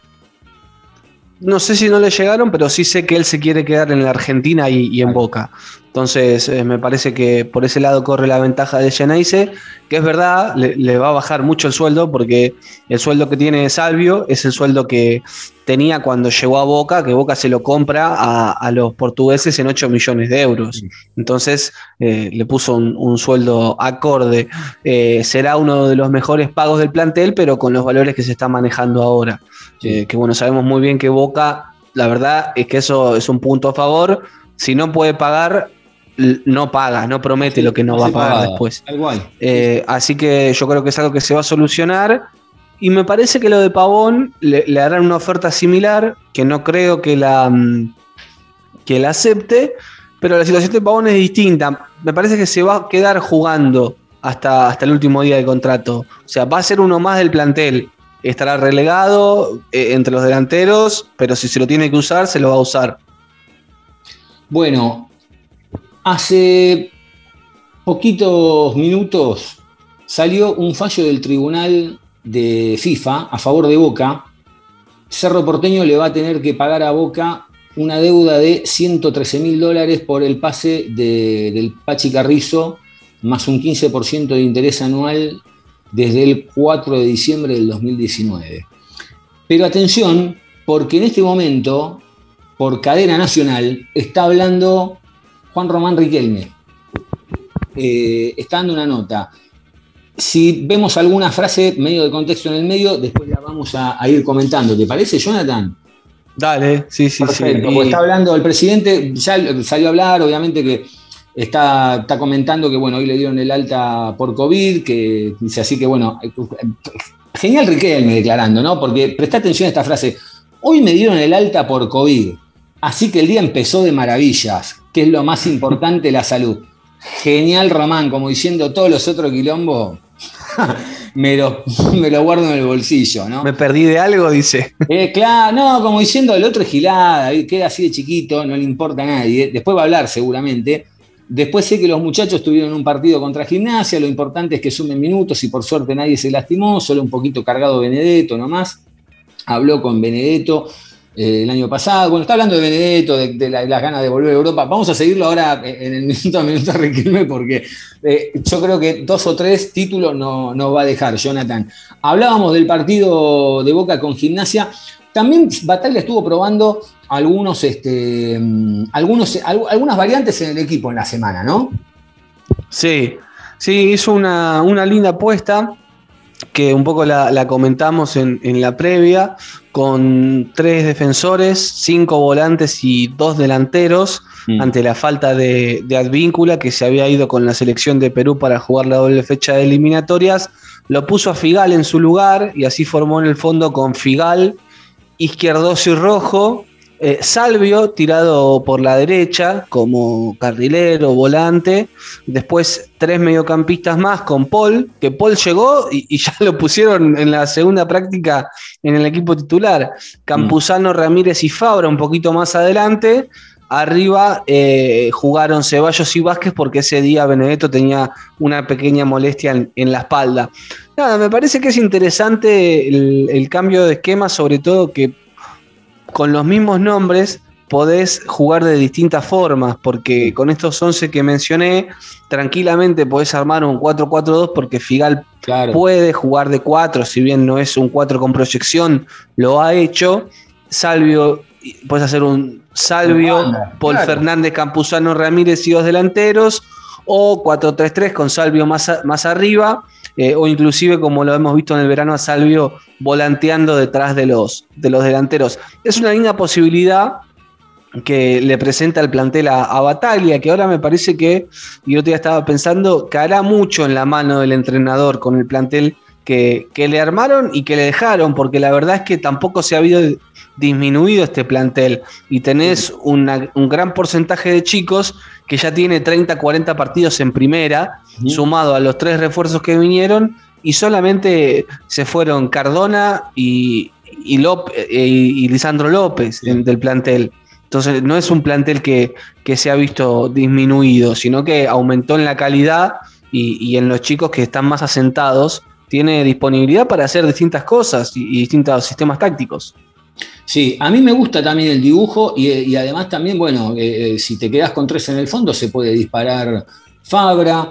No sé si no le llegaron, pero sí sé que él se quiere quedar en la Argentina y, y en Boca. Entonces, eh, me parece que por ese lado corre la ventaja de Geneise, que es verdad, le, le va a bajar mucho el sueldo, porque el sueldo que tiene Salvio es el sueldo que tenía cuando llegó a Boca, que Boca se lo compra a, a los portugueses en 8 millones de euros. Entonces, eh, le puso un, un sueldo acorde. Eh, será uno de los mejores pagos del plantel, pero con los valores que se está manejando ahora. Eh, que bueno, sabemos muy bien que Boca, la verdad es que eso es un punto a favor. Si no puede pagar, no paga, no promete lo que no va a pagar pagada, después. Cual. Eh, así que yo creo que es algo que se va a solucionar. Y me parece que lo de Pavón le, le harán una oferta similar, que no creo que la, mm, que la acepte, pero la situación de Pavón es distinta. Me parece que se va a quedar jugando hasta, hasta el último día de contrato. O sea, va a ser uno más del plantel. Estará relegado eh, entre los delanteros, pero si se lo tiene que usar, se lo va a usar. Bueno, hace poquitos minutos salió un fallo del Tribunal de FIFA a favor de Boca. Cerro Porteño le va a tener que pagar a Boca una deuda de 113 mil dólares por el pase de- del Pachi Carrizo, más un 15% de interés anual desde el 4 de diciembre del 2019. Pero atención, porque en este momento, por cadena nacional, está hablando Juan Román Riquelme. Eh, está dando una nota. Si vemos alguna frase medio de contexto en el medio, después la vamos a, a ir comentando. ¿Te parece, Jonathan? Dale, sí, sí, Perfecto, sí. pues Y- está hablando el presidente, ya salió a hablar, obviamente que está, está comentando que bueno, hoy le dieron el alta por COVID, que dice así que bueno, genial Riquelme declarando, ¿no? Porque presta atención a esta frase, hoy me dieron el alta por COVID, así que el día empezó de maravillas, que es lo más importante, la salud. Genial Román, como diciendo todos los otros quilombos, me lo, me lo guardo en el bolsillo, ¿no? me perdí de algo, dice. Eh, claro, no, como diciendo el otro es gilada, queda así de chiquito, no le importa a nadie. Después va a hablar seguramente. Después sé que los muchachos tuvieron un partido contra gimnasia, lo importante es que sumen minutos y por suerte nadie se lastimó, solo un poquito cargado Benedetto nomás. Habló con Benedetto eh, el año pasado. Bueno, está hablando de Benedetto, de, la- las ganas de volver a Europa. Vamos a seguirlo ahora en el minuto a minuto porque eh, yo creo que dos o tres títulos no, no va a dejar Jonathan. Hablábamos del partido de Boca con Gimnasia. También Bataglia estuvo probando algunos, este, mm, algunos, al- algunas variantes en el equipo en la semana, ¿no? Sí, sí, hizo una, una linda apuesta que un poco la, la comentamos en, en la previa, con tres defensores, cinco volantes y dos delanteros, Mm. ante la falta de, de Advíncula, que se había ido con la selección de Perú para jugar la doble fecha de eliminatorias, lo puso a Figal en su lugar y así formó en el fondo con Figal, Izquierdoso y Rojo, eh, Salvio tirado por la derecha como carrilero, volante, después tres mediocampistas más con Paul, que Paul llegó y, y ya lo pusieron en la segunda práctica en el equipo titular, Campuzano, Ramírez y Fabra un poquito más adelante, arriba eh, jugaron Ceballos y Vázquez porque ese día Benedetto tenía una pequeña molestia en, en la espalda. Nada, me parece que es interesante el, el cambio de esquema, sobre todo que con los mismos nombres podés jugar de distintas formas, porque con estos 11 que mencioné, tranquilamente podés armar un 4-4-2 porque Figal Claro. puede jugar de 4, si bien no es un 4 con proyección, lo ha hecho. Salvio, puedes hacer un Salvio, Banda, Paul claro. Fernández, Campuzano, Ramírez y dos delanteros, o 4-3-3 con Salvio más, a- más arriba, eh, o inclusive como lo hemos visto en el verano a Salvio volanteando detrás de los, de los delanteros. Es una linda posibilidad que le presenta el plantel a, a que ahora me parece que, y otro día estaba pensando, hará mucho en la mano del entrenador con el plantel que, que le armaron y que le dejaron, porque la verdad es que tampoco se ha habido disminuido este plantel y tenés una- un gran porcentaje de chicos que ya tiene 30, 40 partidos en primera, sumado a los tres refuerzos que vinieron, y solamente se fueron Cardona y, eh, y- y Lisandro López en- del plantel. Entonces no es un plantel que, que se ha visto disminuido, sino que aumentó en la calidad y, y en los chicos que están más asentados tiene disponibilidad para hacer distintas cosas y, y distintos sistemas tácticos. Sí, a mí me gusta también el dibujo y, además también, bueno, eh, eh, si te quedas con tres en el fondo se puede disparar Fabra,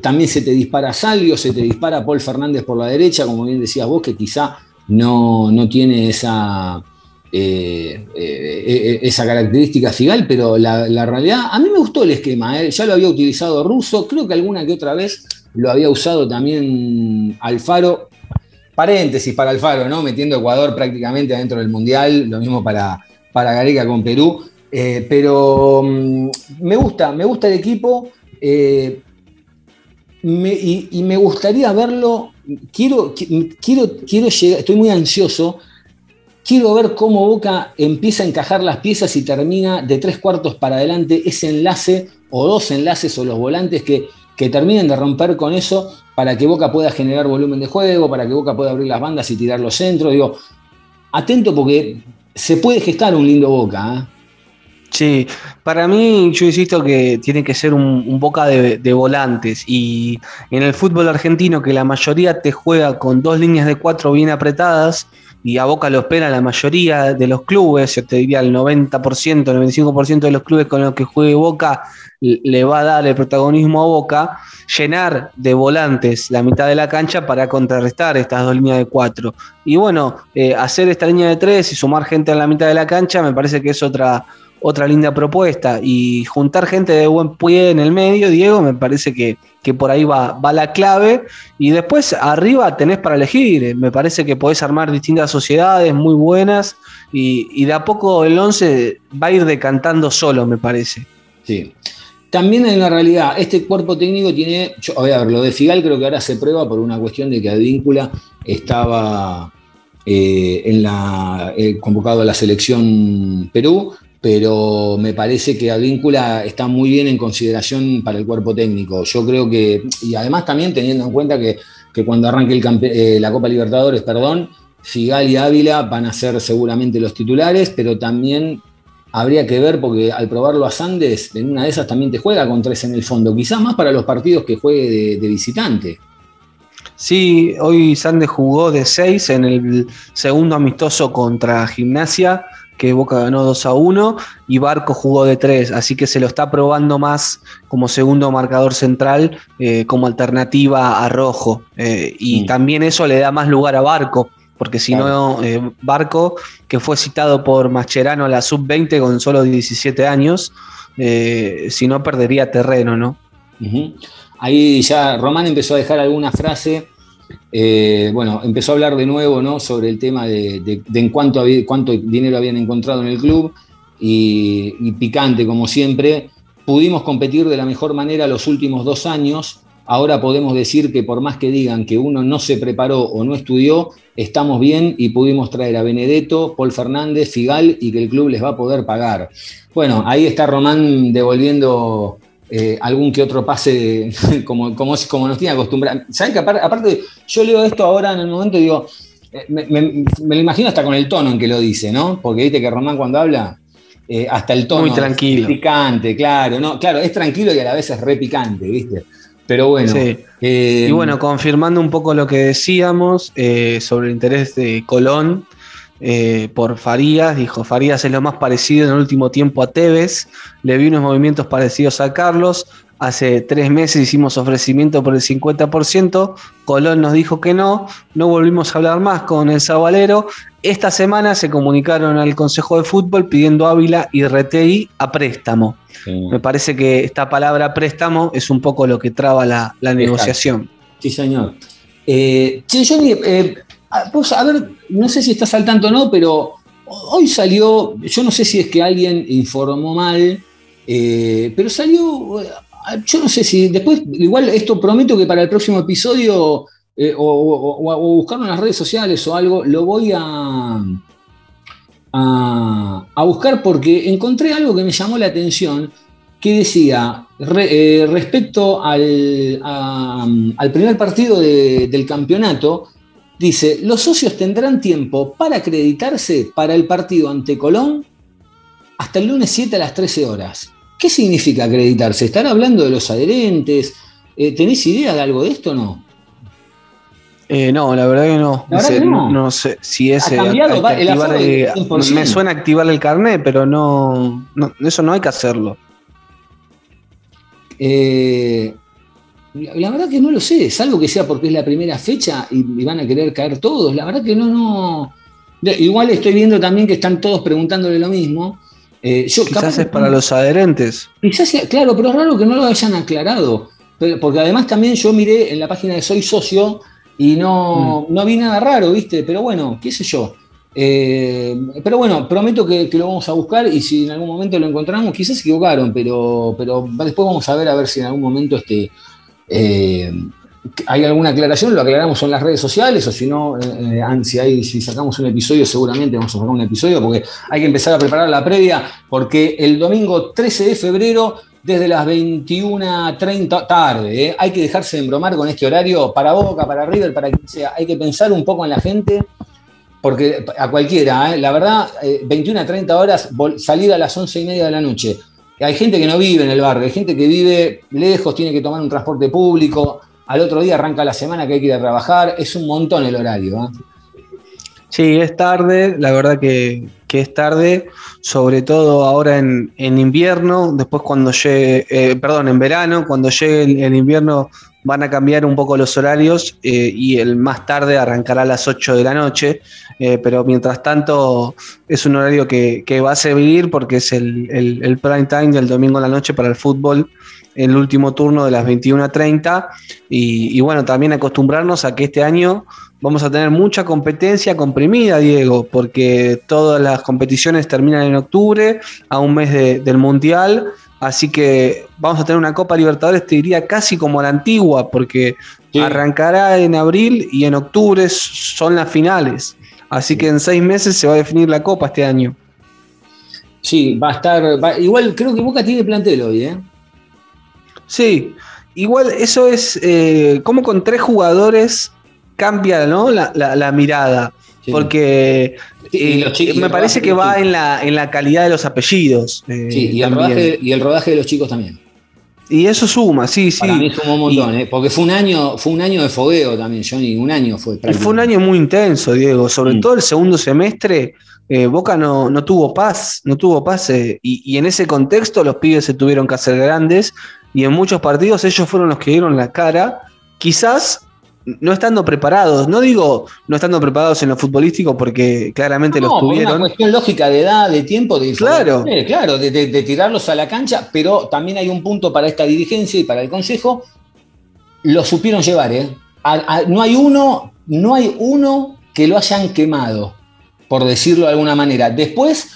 también se te dispara Salvio, se te dispara Paul Fernández por la derecha, como bien decías vos, que quizá no, no tiene esa, eh, esa característica figal, pero la, la realidad, a mí me gustó el esquema, eh, ya lo había utilizado Russo, creo que alguna que otra vez lo había usado también Alfaro, paréntesis para Alfaro, ¿no? Metiendo Ecuador prácticamente adentro del Mundial, lo mismo para, para Gareca con Perú. Eh, pero mm, me gusta, me gusta el equipo eh, y, y me gustaría verlo. Quiero, qui- quiero, quiero llegar, estoy muy ansioso. Quiero ver cómo Boca empieza a encajar las piezas y termina de tres cuartos para adelante ese enlace o dos enlaces o los volantes que, que terminen de romper con eso para que Boca pueda generar volumen de juego, para que Boca pueda abrir las bandas y tirar los centros. Digo, atento porque se puede gestar un lindo Boca. ¿eh? Sí, para mí yo insisto que tiene que ser un, boca de volantes y en el fútbol argentino que la mayoría te juega con dos líneas de cuatro bien apretadas y a Boca lo espera la mayoría de los clubes, yo te diría el 90%, 95% de los clubes con los que juegue Boca le va a dar el protagonismo a Boca, llenar de volantes la mitad de la cancha para contrarrestar estas dos líneas de cuatro. Y bueno, eh, hacer esta línea de tres y sumar gente en la mitad de la cancha me parece que es otra otra linda propuesta. Y juntar gente de buen pie en el medio, Diego, me parece que, que por ahí va, va la clave. Y después arriba tenés para elegir. Me parece que podés armar distintas sociedades muy buenas. Y, y de a poco el 11 va a ir decantando solo, me parece. Sí. También hay una realidad, este cuerpo técnico tiene, yo, a ver, lo de Figal creo que ahora se prueba por una cuestión de que Advíncula estaba eh, en la, eh, convocado a la selección Perú, pero me parece que Advíncula está muy bien en consideración para el cuerpo técnico. Yo creo que, y además también teniendo en cuenta que, cuando arranque el eh, la Copa Libertadores, perdón, Figal y Ávila van a ser seguramente los titulares, pero también habría que ver porque al probarlo a Sandes, en una de esas también te juega con tres en el fondo, quizás más para los partidos que juegue de, de visitante. Sí, hoy Sandes jugó de 6 en el segundo amistoso contra Gimnasia, que Boca ganó 2 a 1, y Barco jugó de 3, así que se lo está probando más como segundo marcador central, eh, como alternativa a Rojo. eh, y también eso le da más lugar a Barco, porque si no, eh, Barco, que fue citado por Mascherano a la sub-20 con solo 17 años, si no perdería terreno, ¿no? Ahí ya Román empezó a dejar alguna frase. Eh, bueno, empezó a hablar de nuevo ¿no? sobre el tema de, en cuánto, había- cuánto dinero habían encontrado en el club y, y picante como siempre. Pudimos competir de la mejor manera los últimos dos años. Ahora podemos decir que por más que digan que uno no se preparó o no estudió, estamos bien y pudimos traer a Benedetto, Paul Fernández, Figal y que el club les va a poder pagar. Bueno, ahí está Román devolviendo eh, algún que otro pase como, como, nos tiene acostumbrado. ¿Saben que aparte, aparte, yo leo esto ahora en el momento y digo, eh, me, me- me lo imagino hasta con el tono en que lo dice, ¿no? Porque viste que Román cuando habla, eh, hasta el tono Muy tranquilo. es picante, claro, no, claro, es tranquilo y a la vez es re picante, ¿viste? Pero bueno. Sí. eh, Y bueno, confirmando un poco lo que decíamos sobre el interés de Colón eh, por Farías, dijo, Farías es lo más parecido en el último tiempo a Tevez, le vi unos movimientos parecidos a Carlos, hace tres meses hicimos ofrecimiento por el 50%, Colón nos dijo que no, no volvimos a hablar más con el Zabalero, esta semana se comunicaron al Consejo de Fútbol pidiendo Ávila y Retegui a préstamo. sí. Me parece que esta palabra préstamo es un poco lo que traba la, la negociación. Sí, señor. Eh, Johnny, eh, a- vos, a ver, no sé si estás al tanto o no, pero hoy salió, yo no sé si es que alguien informó mal, eh, pero salió, eh, yo no sé si después, igual esto prometo que para el próximo episodio eh, o, o- buscarlo en las redes sociales o algo, lo voy a, a, buscar porque encontré algo que me llamó la atención que decía re- respecto al, al primer partido de- del campeonato, dice, los socios tendrán tiempo para acreditarse para el partido ante Colón hasta el lunes 7 a las 13 horas. ¿Qué significa acreditarse? ¿Están hablando de los adherentes? Eh, ¿Tenés idea de algo de esto o no? Eh, no, la verdad que no. Verdad que no. no sé si es. Eh, cambiado, el activar, aforo del 100%. me suena activar el carnet, pero no, no, Eso no hay que hacerlo. Eh, la, verdad que no lo sé, salvo que sea porque es la primera fecha y, y van a querer caer todos. La verdad que no, no. Igual estoy viendo también que están todos preguntándole lo mismo. Eh, yo, Quizás es para los adherentes. Quizás claro, pero es raro que no lo hayan aclarado. Pero- porque además también yo miré en la página de Soy Socio y no, no vi nada raro, ¿viste? Pero bueno, qué sé yo. Eh, pero bueno, prometo que, que lo vamos a buscar y si en algún momento lo encontramos, quizás se equivocaron, pero, pero después vamos a ver a ver si en algún momento este, eh, hay alguna aclaración, lo aclaramos en las redes sociales o si no, eh, si, hay, si sacamos un episodio, seguramente vamos a sacar un episodio porque hay que empezar a preparar la previa porque el domingo 13 de febrero desde las 21.30 tarde. ¿eh? Hay que dejarse de embromar con este horario para Boca, para River, para quien sea. Hay que pensar un poco en la gente, porque a cualquiera, ¿eh? la verdad, eh, 21 a 30 horas, salir a las 11 y media de la noche. Hay gente que no vive en el barrio, hay gente que vive lejos, tiene que tomar un transporte público. Al otro día arranca la semana que hay que ir a trabajar. Es un montón el horario. ¿eh? Sí, es tarde, la verdad que, que es tarde, sobre todo ahora en, en invierno, después cuando llegue, eh, perdón, en verano, cuando llegue el, el invierno van a cambiar un poco los horarios eh, y el más tarde arrancará a las 8 de la noche, eh, pero mientras tanto es un horario que, va a servir porque es el, prime time del domingo en la noche para el fútbol, el último turno de las 21.30 y, y bueno, también acostumbrarnos a que este año vamos a tener mucha competencia comprimida, Diego, porque todas las competiciones terminan en octubre, a un mes de- del Mundial, así que vamos a tener una Copa Libertadores, te diría casi como la antigua, porque Sí. arrancará en abril y en octubre son las finales. Así que en seis meses se va a definir la Copa este año. Sí, va a estar. va- igual creo que Boca tiene plantel hoy, ¿eh? Sí, igual eso es eh, como con tres jugadores cambia ¿no? la, la- la mirada. Sí. Sí, Porque y Eh, los chicos- y me parece que va en la, en la calidad de los apellidos. eh, Sí, y el, rodaje, y el rodaje de los chicos también. Y eso suma, sí, sí. Para mí sumó un montón, ¿eh? porque fue un año, fue un año de fogueo también, Johnny, un año fue. Y fue un año muy intenso, Diego. Sobre Mm. todo el segundo semestre, eh, Boca no, no tuvo paz, no tuvo paz. eh, y, y en ese contexto los pibes se tuvieron que hacer grandes. Y en muchos partidos ellos fueron los que dieron la cara. Quizás no estando preparados. No digo no estando preparados en lo futbolístico porque claramente No, los por una cuestión lógica de edad, de tiempo, de Claro. Eh, claro, de, de- de tirarlos a la cancha, pero también hay un punto para esta dirigencia y para el consejo, lo supieron llevar, ¿eh? A- a- no hay uno, no hay uno que lo hayan quemado, por decirlo de alguna manera. Después,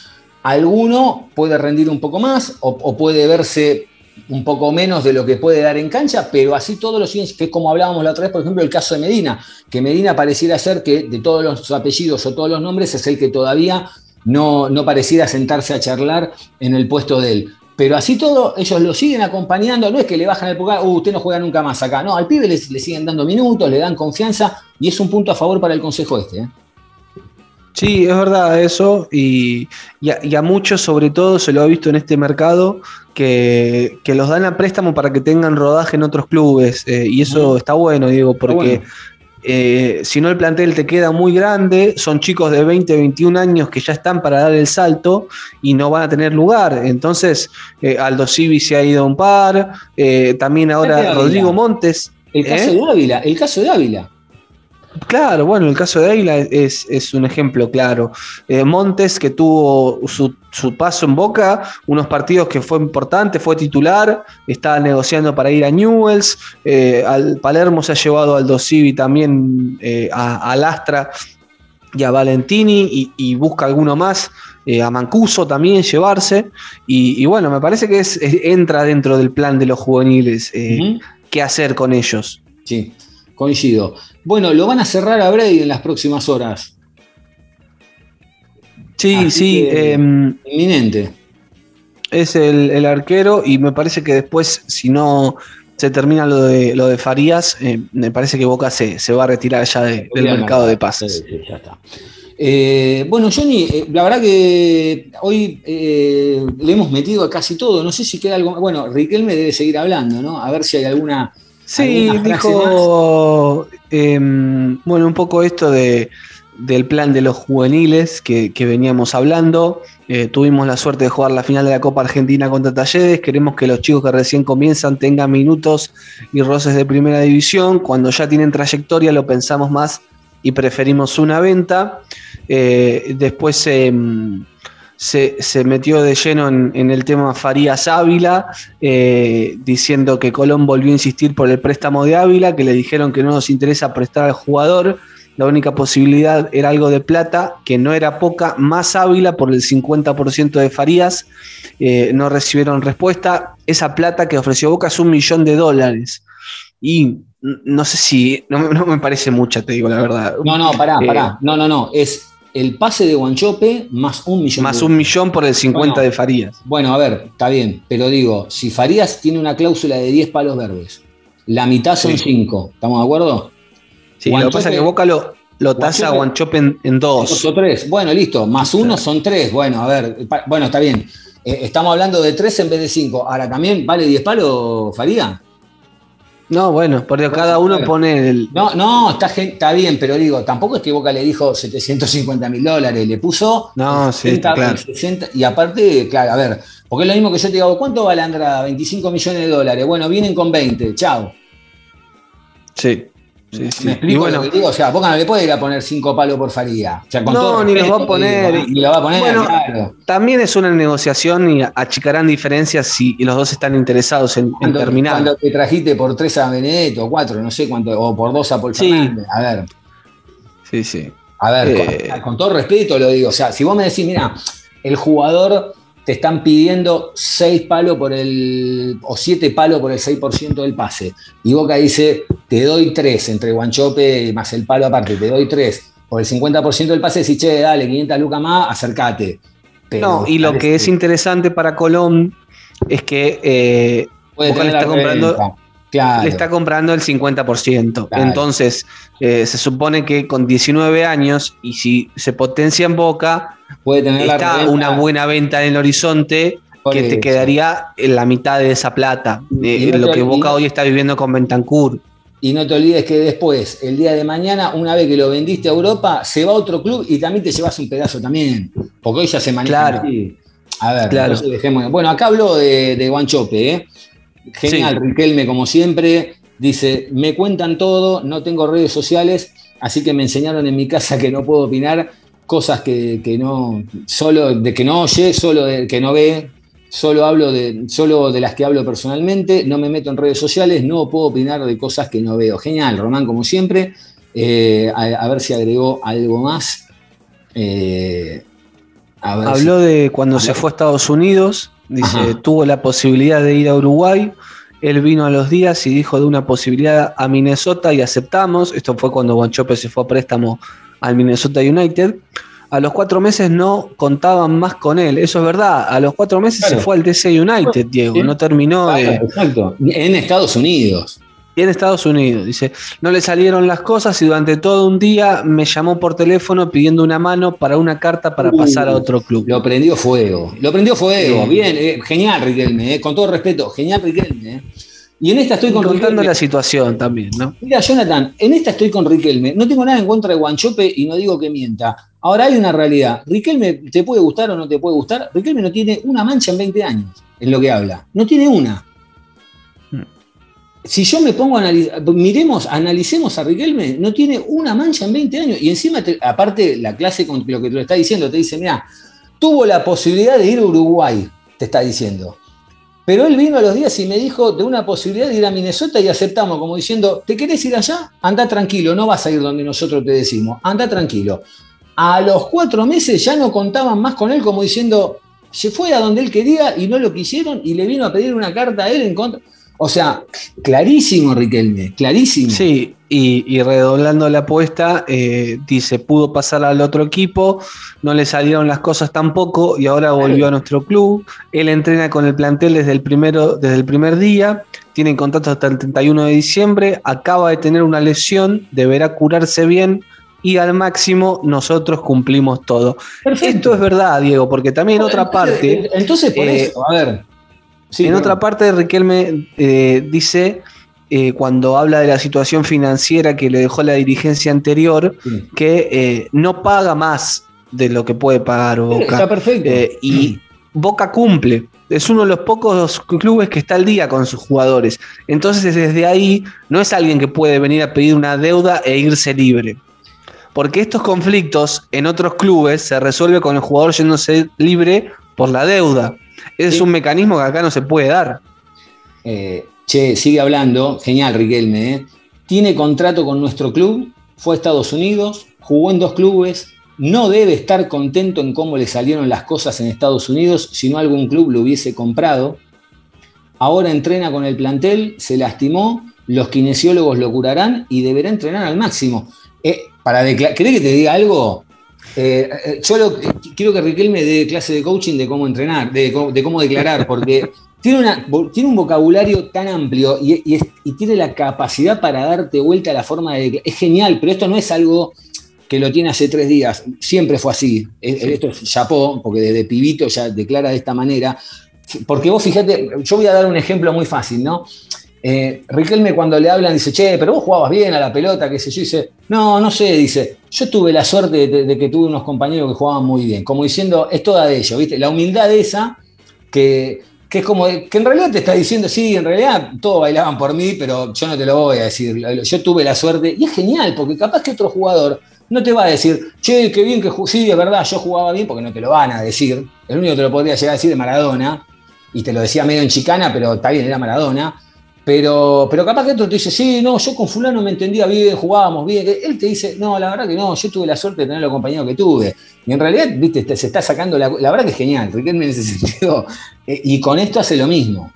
alguno puede rendir un poco más o, o puede verse un poco menos de lo que puede dar en cancha, pero así todos los que es como hablábamos la otra vez, por ejemplo, el caso de Medina, que Medina pareciera ser que de todos los apellidos o todos los nombres es el que todavía no, no pareciera sentarse a charlar en el puesto de él. Pero así todo, ellos lo siguen acompañando, no es que le bajan el pulgar, uh, usted no juega nunca más acá. No, al pibe le siguen dando minutos, le dan confianza y es un punto a favor para el consejo este. ¿eh? Sí, es verdad eso, y, y a, y a muchos sobre todo se lo ha visto en este mercado que, que los dan a préstamo para que tengan rodaje en otros clubes, eh, y eso está bueno, digo, porque eh, si no el plantel te queda muy grande, son chicos de 20, 21 años que ya están para dar el salto y no van a tener lugar, entonces eh, Aldo Civi se ha ido a un par, eh, también ahora. Rodrigo Montes. El caso de Ávila, el caso de Ávila. Claro, bueno, el caso de Águila es, es un ejemplo claro. Eh, Montes, que tuvo su, su paso en Boca, unos partidos que fue importante, fue titular, estaba negociando para ir a Newells, eh, al Palermo se ha llevado al Dosivi también eh, a, al Astra. y a Valentini y, y busca alguno más, eh, a Mancuso también llevarse. Y, y bueno, me parece que es, es- entra dentro del plan de los juveniles. eh. ¿Qué hacer con ellos? Sí, coincido. Bueno, lo van a cerrar a Brady en las próximas horas. Sí, Así sí. que- em, Inminente. es el, el arquero y me parece que después, si no se termina lo de, lo de Farías, eh, me parece que Boca se, se va a retirar ya de- del mercado de pases. Ya está. Eh, bueno, Johnny, eh, la verdad que hoy eh, le hemos metido a casi todo. No sé si queda algo. Bueno, Riquelme debe seguir hablando, ¿no? A ver si hay alguna. Sí, ¿Alguna dijo, em, bueno, un poco esto de, del plan de los juveniles que, que veníamos hablando. Eh, tuvimos la suerte de jugar la final de la Copa Argentina contra Talleres. Queremos que los chicos que recién comienzan tengan minutos y roces de primera división. Cuando ya tienen trayectoria lo pensamos más y preferimos una venta. Eh, después em, se, se metió de lleno en, en el tema Farías Ávila, eh, diciendo que Colón volvió a insistir por el préstamo de Ávila, que le dijeron que no nos interesa prestar al jugador. La única posibilidad era algo de plata, que no era poca, más Ávila por el 50% de Farías. Eh, no recibieron respuesta. Esa plata que ofreció Boca es un millón de dólares. Y no sé si, no, me- no me parece mucha, te digo la verdad. No, no, pará, Eh, pará. No, no, no. Es el pase de Guanchope más un millón Más un millón por el 50 Bueno. de Farías. Bueno, a ver, está bien, pero digo, si Farías tiene una cláusula de 10 palos verdes, la mitad son Sí. 5, ¿estamos de acuerdo? Sí, lo que Guanchope- pasa es que Boca lo, lo tasa a Guanchope- Guanchope en, en Dos dos. o tres. Bueno, listo, más uno Sí. son tres. Bueno, a ver, bueno, está bien. Eh, estamos hablando de tres en vez de cinco. Ahora, ¿también vale 10 palos, Faría? No, bueno, porque cada uno pone el. No, no, está, bien, pero digo, tampoco es que Boca le dijo 750 mil dólares, le puso No, el sí, está claro. 60, y aparte, claro, a ver, porque es lo mismo que yo te digo, ¿cuánto vale Andrada? 25 millones de dólares. Bueno, vienen con 20, chao. Sí. Sí, sí. ¿Me Y explico bueno, lo que digo? O sea, Boca no le puede ir a poner 5 palos por Faría. O sea, con No, todo ni los va a poner. digo, Ni lo va a poner, Bueno, claro. también es una negociación y achicarán diferencias si los dos están interesados en, terminar. cuando te trajiste por 3 a Benedetto, o 4, no sé cuánto, o por 2 a Paul Sí. Fernández. A ver, Sí, sí. a ver, Eh. con, con todo respeto lo digo. O sea, si vos me decís, mira, el jugador te están pidiendo 6 palos por el, o 7 palos por el 6% del pase, y Boca dice, te doy 3 entre Guanchope más el palo aparte, te doy 3 por el 50% del pase, decís, che, dale, 500 lucas más, acércate. Pero No, y lo que es interesante para Colón es que eh, Boca le está comprando-. Claro. le está comprando el 50%. Claro. Entonces, eh, se supone que con 19 años, y si se potencia en Boca, puede tener está una buena venta en el horizonte que te quedaría en la mitad de esa plata. eh, no lo que Boca hoy está viviendo con Bentancur. Y no te olvides que después, el día de mañana, una vez que lo vendiste a Europa, se va a otro club y también te llevas un pedazo también. Porque hoy ya se maneja Claro. así. A ver, Claro. dejemos- Bueno, acá habló de, de Guanchope, ¿eh? Genial, Sí. Riquelme, como siempre. Dice: Me cuentan todo, no tengo redes sociales, así que me enseñaron en mi casa que no puedo opinar cosas que, que no, solo de que no oye, solo de que no ve, solo hablo de, solo de las que hablo personalmente, no me meto en redes sociales, no puedo opinar de cosas que no veo. Genial, Román, como siempre. Eh, a, a ver si agregó algo más. Eh, a ver Habló de cuando se fue a Estados Unidos, dice, Ajá. tuvo la posibilidad de ir a Uruguay, él vino a los días y dijo de una posibilidad a Minnesota y aceptamos, esto fue cuando Guanchope se fue a préstamo al Minnesota United, a los cuatro meses no contaban más con él, eso es verdad, a los cuatro meses Claro. se fue al DC United, Diego, no terminó de... Exacto. En Estados Unidos. Y en Estados Unidos, dice, no le salieron las cosas y durante todo un día me llamó por teléfono pidiendo una mano para una carta para Uh, pasar a otro club. Lo prendió fuego. Lo prendió fuego. Sí. Bien, eh, genial, Riquelme. eh, con todo respeto, genial, Riquelme. eh. Y en esta estoy con contando Riquelme. la situación también, ¿no? Mira, Jonathan, en esta estoy con Riquelme. No tengo nada en contra de Guanchope y no digo que mienta. Ahora hay una realidad. Riquelme, ¿te puede gustar o no te puede gustar? Riquelme no tiene una mancha en 20 años, en lo que habla. No tiene una. Si yo me pongo a analizar, miremos, analicemos a Riquelme, no tiene una mancha en 20 años. Y encima, te- aparte, la clase con lo que te lo está diciendo, te dice, mira, tuvo la posibilidad de ir a Uruguay, te está diciendo. Pero él vino a los días y me dijo de una posibilidad de ir a Minnesota y aceptamos, como diciendo, ¿te querés ir allá? Anda tranquilo, no vas a ir donde nosotros te decimos, anda tranquilo. A los cuatro meses ya no contaban más con él como diciendo, se fue a donde él quería y no lo quisieron y le vino a pedir una carta a él en contra. O sea, clarísimo, Riquelme, clarísimo. Sí, y, y redoblando la apuesta, eh, dice, pudo pasar al otro equipo, no le salieron las cosas tampoco y ahora volvió a nuestro club. Él entrena con el plantel desde el, primero, desde el primer día, tiene contrato hasta el 31 de diciembre, acaba de tener una lesión, deberá curarse bien y al máximo nosotros cumplimos todo. Perfecto. Esto es verdad, Diego, porque también en otra parte... Entonces, por eh, eso, a ver. Sí, en otra parte, Riquelme eh, dice, eh, cuando habla de la situación financiera que le dejó la dirigencia anterior, Sí. que eh, no paga más de lo que puede pagar Boca. Está perfecto. Eh, y Boca cumple. Es uno de los pocos clubes que está al día con sus jugadores. Entonces, desde ahí, no es alguien que puede venir a pedir una deuda e irse libre. Porque estos conflictos en otros clubes se resuelve con el jugador yéndose libre por la deuda. Ese Sí. es un mecanismo que acá no se puede dar. Eh, che, sigue hablando, genial Riquelme, ¿eh? tiene contrato con nuestro club, fue a Estados Unidos, jugó en dos clubes, no debe estar contento en cómo le salieron las cosas en Estados Unidos, si no algún club lo hubiese comprado. Ahora entrena con el plantel, se lastimó, los kinesiólogos lo curarán y deberá entrenar al máximo. Eh, para ¿Querés que te diga algo? Eh, eh, yo lo- quiero que Riquelme dé clase de coaching de cómo entrenar, de, cómo declarar, porque tiene, una, tiene un vocabulario tan amplio y, y es- y tiene la capacidad para darte vuelta a la forma de declarar. Es genial, pero esto no es algo que lo tiene hace tres días. Siempre fue así. Es- Esto es chapó, porque desde pibito ya declara de esta manera. Porque vos fíjate, yo voy a dar un ejemplo muy fácil, ¿no? Eh, Riquelme cuando le hablan dice, che, pero vos jugabas bien a la pelota, qué sé yo, dice, no, no sé, dice, yo tuve la suerte de, que tuve unos compañeros que jugaban muy bien, como diciendo, es toda de ellos, ¿viste? La humildad esa, que, que es como, que en realidad te está diciendo, sí, en realidad todos bailaban por mí, pero yo no te lo voy a decir, yo tuve la suerte, y es genial, porque capaz que otro jugador no te va a decir, che, qué bien que ju-". sí, es verdad, yo jugaba bien, porque no te lo van a decir, el único que te lo podría llegar a decir es Maradona, y te lo decía medio en chicana, pero está bien, era Maradona. Pero, pero capaz que otro te dice, sí, no, yo con fulano me entendía bien, jugábamos bien. Él te dice, no, la verdad que no, yo tuve la suerte de tener los compañeros que tuve. Y en realidad, viste, te- se está sacando la... La verdad que es genial, Riquelme en ese sentido. Y con esto hace lo mismo.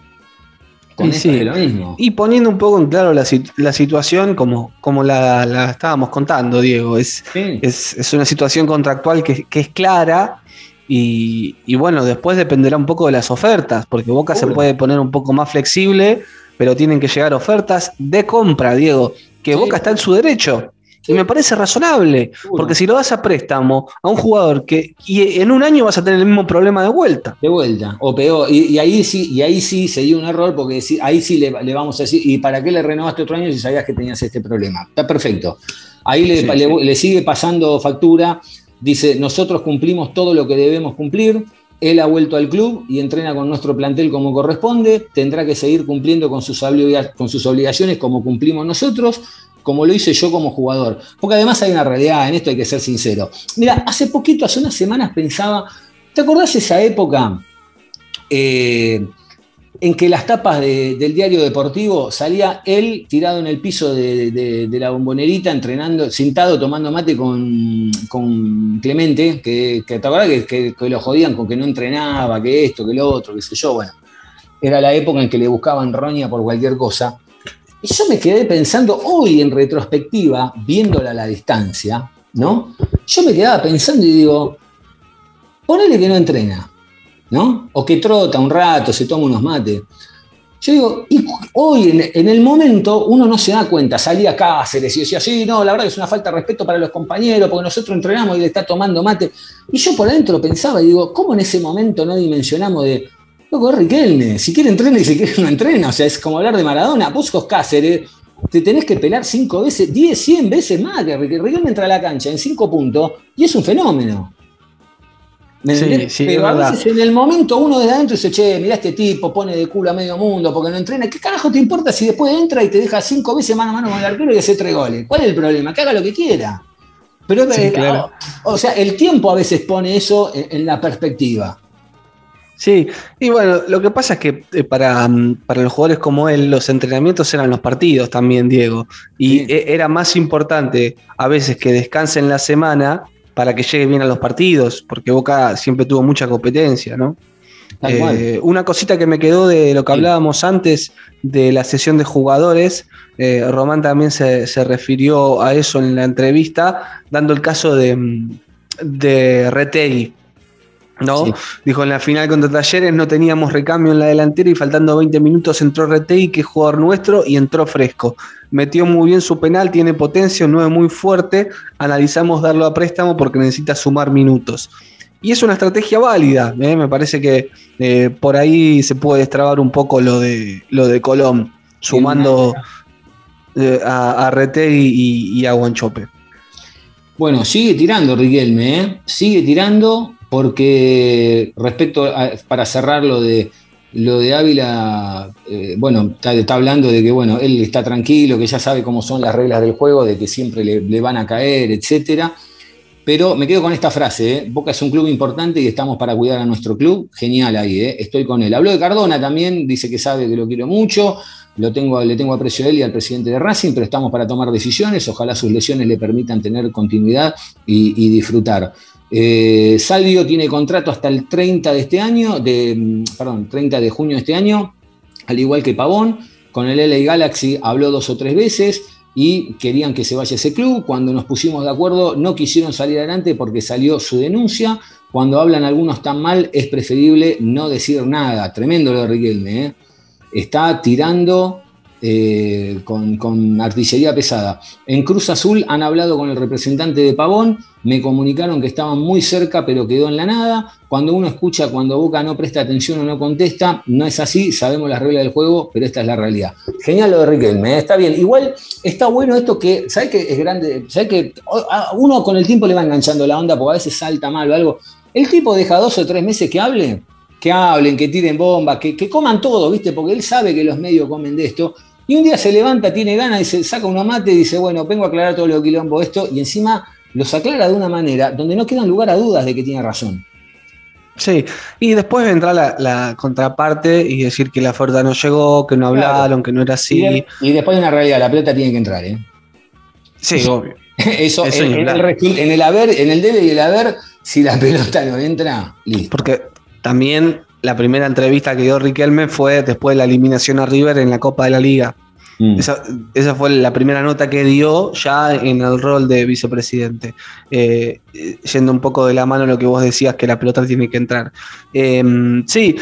Con esto hace lo mismo. Y poniendo un poco en claro la, la situación como, como la, la estábamos contando, Diego, es, Sí. es, es una situación contractual que, que es clara y, y bueno, después dependerá un poco de las ofertas, porque Boca se puede poner un poco más flexible, pero tienen que llegar ofertas de compra, Diego, que Sí. Boca está en su derecho. Sí. Y me parece razonable, porque si lo das a préstamo a un jugador que y en un año vas a tener el mismo problema de vuelta. De vuelta, o peor. Y, y ahí sí, y ahí sí se dio un error, porque ahí sí le, le vamos a decir, ¿y para qué le renovaste otro año si sabías que tenías este problema? Está perfecto. Ahí le, Sí, le- sí. le sigue pasando factura. Dice, nosotros cumplimos todo lo que debemos cumplir. Él ha vuelto al club y entrena con nuestro plantel como corresponde. Tendrá que seguir cumpliendo con sus, obligaciones como cumplimos nosotros, como lo hice yo como jugador. Porque además hay una realidad, en esto hay que ser sincero. Mira, hace poquito, hace unas semanas pensaba, ¿te acordás esa época eh, en que las tapas de- del diario deportivo salía él tirado en el piso de la bombonerita, entrenando, sentado, tomando mate con, con Clemente, que, que te acordás que, que- que lo jodían con que no entrenaba, que esto, que lo otro, qué sé yo, bueno. Era la época en que le buscaban roña por cualquier cosa. Y yo me quedé pensando, hoy en retrospectiva, viéndola a la distancia, ¿no? Yo me quedaba pensando y digo, ponele que no entrena, ¿no? O que trota un rato, se toma unos mates. Yo digo, y hoy en, el momento uno no se da cuenta, salía Cáceres y decía, sí, no, la verdad que es una falta de respeto para los compañeros, porque nosotros entrenamos y le está tomando mate. Y yo por adentro pensaba y digo, ¿cómo en ese momento no dimensionamos de, loco, es Riquelme, si quiere entrena y si quiere no entrena? O sea, es como hablar de Maradona, vos sos Cáceres, te tenés que pelar cinco veces, 10, 100 veces más que. Riquelme entra a la cancha en cinco puntos y es un fenómeno. ¿Me Sí, sí, Pero a veces en el momento uno desde adentro dice, che, mirá este tipo, pone de culo a medio mundo porque no entrena. ¿Qué carajo te importa si después entra y te deja cinco veces mano a mano con el arquero y hace tres goles? ¿Cuál es el problema? Que haga lo que quiera. Pero, Sí, eh, claro. o, o sea, el tiempo a veces pone eso en, en la perspectiva. Sí, y bueno, lo que pasa es que eh, para, mm, para los jugadores como él, los entrenamientos eran los partidos también, Diego. Y Sí. e- era más importante a veces que descanse en la semana para que llegue bien a los partidos, porque Boca siempre tuvo mucha competencia, ¿no? Eh, una cosita que me quedó de lo que Sí. hablábamos antes de la sesión de jugadores, eh, Román también se, se refirió a eso en la entrevista, dando el caso de, mm, de Retegui. ¿No? Sí. Dijo en la final contra Talleres no teníamos recambio en la delantera y faltando 20 minutos entró Retegui, que es jugador nuestro, y entró fresco. Metió muy bien su penal, tiene potencia, un 9 muy fuerte. Analizamos darlo a préstamo porque necesita sumar minutos. Y es una estrategia válida. ¿eh? Me parece que eh, por ahí se puede destrabar un poco lo de, lo de Colón, sumando eh, a, a Retegui y, y a Guanchope. Bueno, sigue tirando Riquelme, sigue tirando porque respecto a, para cerrar lo de lo de Ávila, eh, bueno, está, hablando de que bueno, él está tranquilo, que ya sabe cómo son las reglas del juego, de que siempre le, van a caer, etcétera. Pero me quedo con esta frase, ¿eh? Boca es un club importante y estamos para cuidar a nuestro club. Genial ahí, ¿eh? estoy con él. Habló de Cardona también, dice que sabe que lo quiero mucho, lo tengo, le tengo aprecio a él y al presidente de Racing, pero estamos para tomar decisiones, ojalá sus lesiones le permitan tener continuidad y disfrutar. Eh, Salvio tiene contrato hasta el 30 de este año, de, mm, perdón, 30 de junio de este año, al igual que Pavón. Con el LA Galaxy habló dos o tres veces y querían que se vaya ese club. Cuando nos pusimos de acuerdo, no quisieron salir adelante porque salió su denuncia. Cuando hablan algunos tan mal, es preferible no decir nada. Tremendo lo de Riquelme, ¿eh? Está tirando eh, con, artillería pesada. En Cruz Azul han hablado con el representante de Pavón, me comunicaron que estaban muy cerca, pero quedó en la nada. Cuando uno escucha, cuando Boca no presta atención o no contesta, no es así, sabemos las reglas del juego, pero esta es la realidad. Genial lo de Riquelme, ¿eh? está bien. Igual está bueno esto que, ¿sabes que es grande? ¿Sabes que uno con el tiempo le va enganchando la onda porque a veces salta mal o algo? El tipo deja dos o tres meses que hable, que hablen, que tiren bombas, que, que coman todo, ¿viste? Porque él sabe que los medios comen de esto. Y un día se levanta, tiene ganas, y se saca una mate y dice, bueno, vengo a aclarar todo lo quilombo esto, y encima los aclara de una manera donde no quedan lugar a dudas de que tiene razón. Sí, y después vendrá la, la contraparte y decir que la oferta no llegó, que no hablaron, que no era así. Y, y después de una realidad, la pelota tiene que entrar, ¿eh? Sí, obvio. Eso, Eso en, en el, resu- en el haber, en el debe y el haber, si la pelota no entra, listo. Porque también la primera entrevista que dio Riquelme fue después de la eliminación a River en la Copa de la Liga. Mm. Esa, esa fue la primera nota que dio ya en el rol de vicepresidente. Eh, eh, yendo un poco de la mano lo que vos decías, que la pelota tiene que entrar. Eh, sí,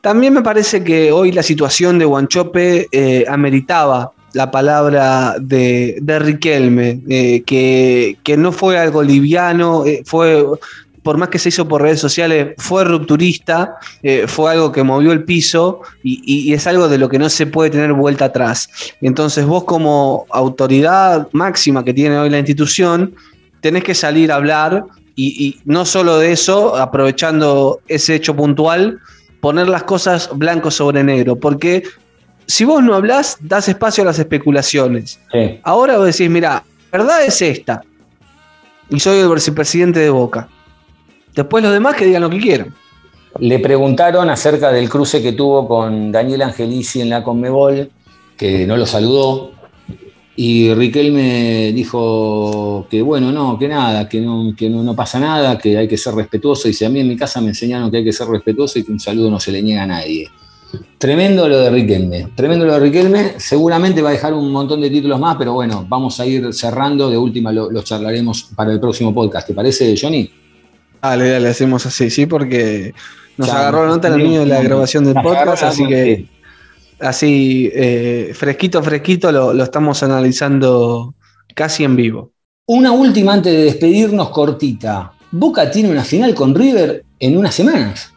también me parece que hoy la situación de Guanchope eh, ameritaba la palabra de, de Riquelme, eh, que, que no fue algo liviano, fue por más que se hizo por redes sociales, fue rupturista, eh, fue algo que movió el piso y, y- y es algo de lo que no se puede tener vuelta atrás. Entonces vos como autoridad máxima que tiene hoy la institución, tenés que salir a hablar y, y no solo de eso, aprovechando ese hecho puntual, poner las cosas blanco sobre negro, porque si vos no hablás, das espacio a las especulaciones. Sí. Ahora vos decís, mira, la verdad es esta. Y soy el vicepresidente de Boca. Después los demás que digan lo que quieran. Le preguntaron acerca del cruce que tuvo con Daniel Angelici en la Conmebol, que no lo saludó. Y Riquelme dijo que bueno, no, que nada, que no, que no, pasa nada, que hay que ser respetuoso. Dice, a mí en mi casa me enseñaron que hay que ser respetuoso y que un saludo no se le niega a nadie. Tremendo lo de Riquelme, tremendo lo de Riquelme. Seguramente va a dejar un montón de títulos más, pero bueno, vamos a ir cerrando. De última lo- los charlaremos para el próximo podcast. ¿Te parece, Johnny? Dale, dale, hacemos así, sí, porque nos Ya, agarró la nota en el medio de la grabación del podcast, así que sí. así eh, fresquito, fresquito lo, lo estamos analizando casi en vivo. Una última antes de despedirnos, cortita. Boca tiene una final con River en unas semanas.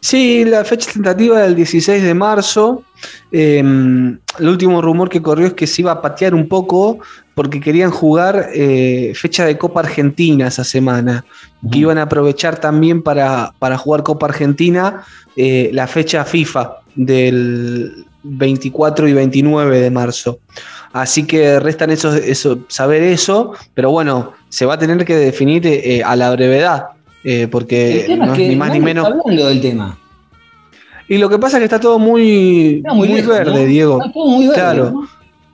Sí, la fecha tentativa del 16 de marzo. Eh, el último rumor que corrió es que se iba a patear un poco porque querían jugar eh, fecha de Copa Argentina esa semana. Que iban a aprovechar también para, para jugar Copa Argentina eh, la fecha FIFA del 24 y 29 de marzo. Así que restan eso, eso, saber eso, pero bueno, se va a tener que definir eh, a la brevedad, eh, porque no es ni más ni menos. hablando del tema. Y lo que pasa es que está todo muy, muy, muy lejos, verde, ¿no? Diego. Está todo muy verde, Claro. ¿no?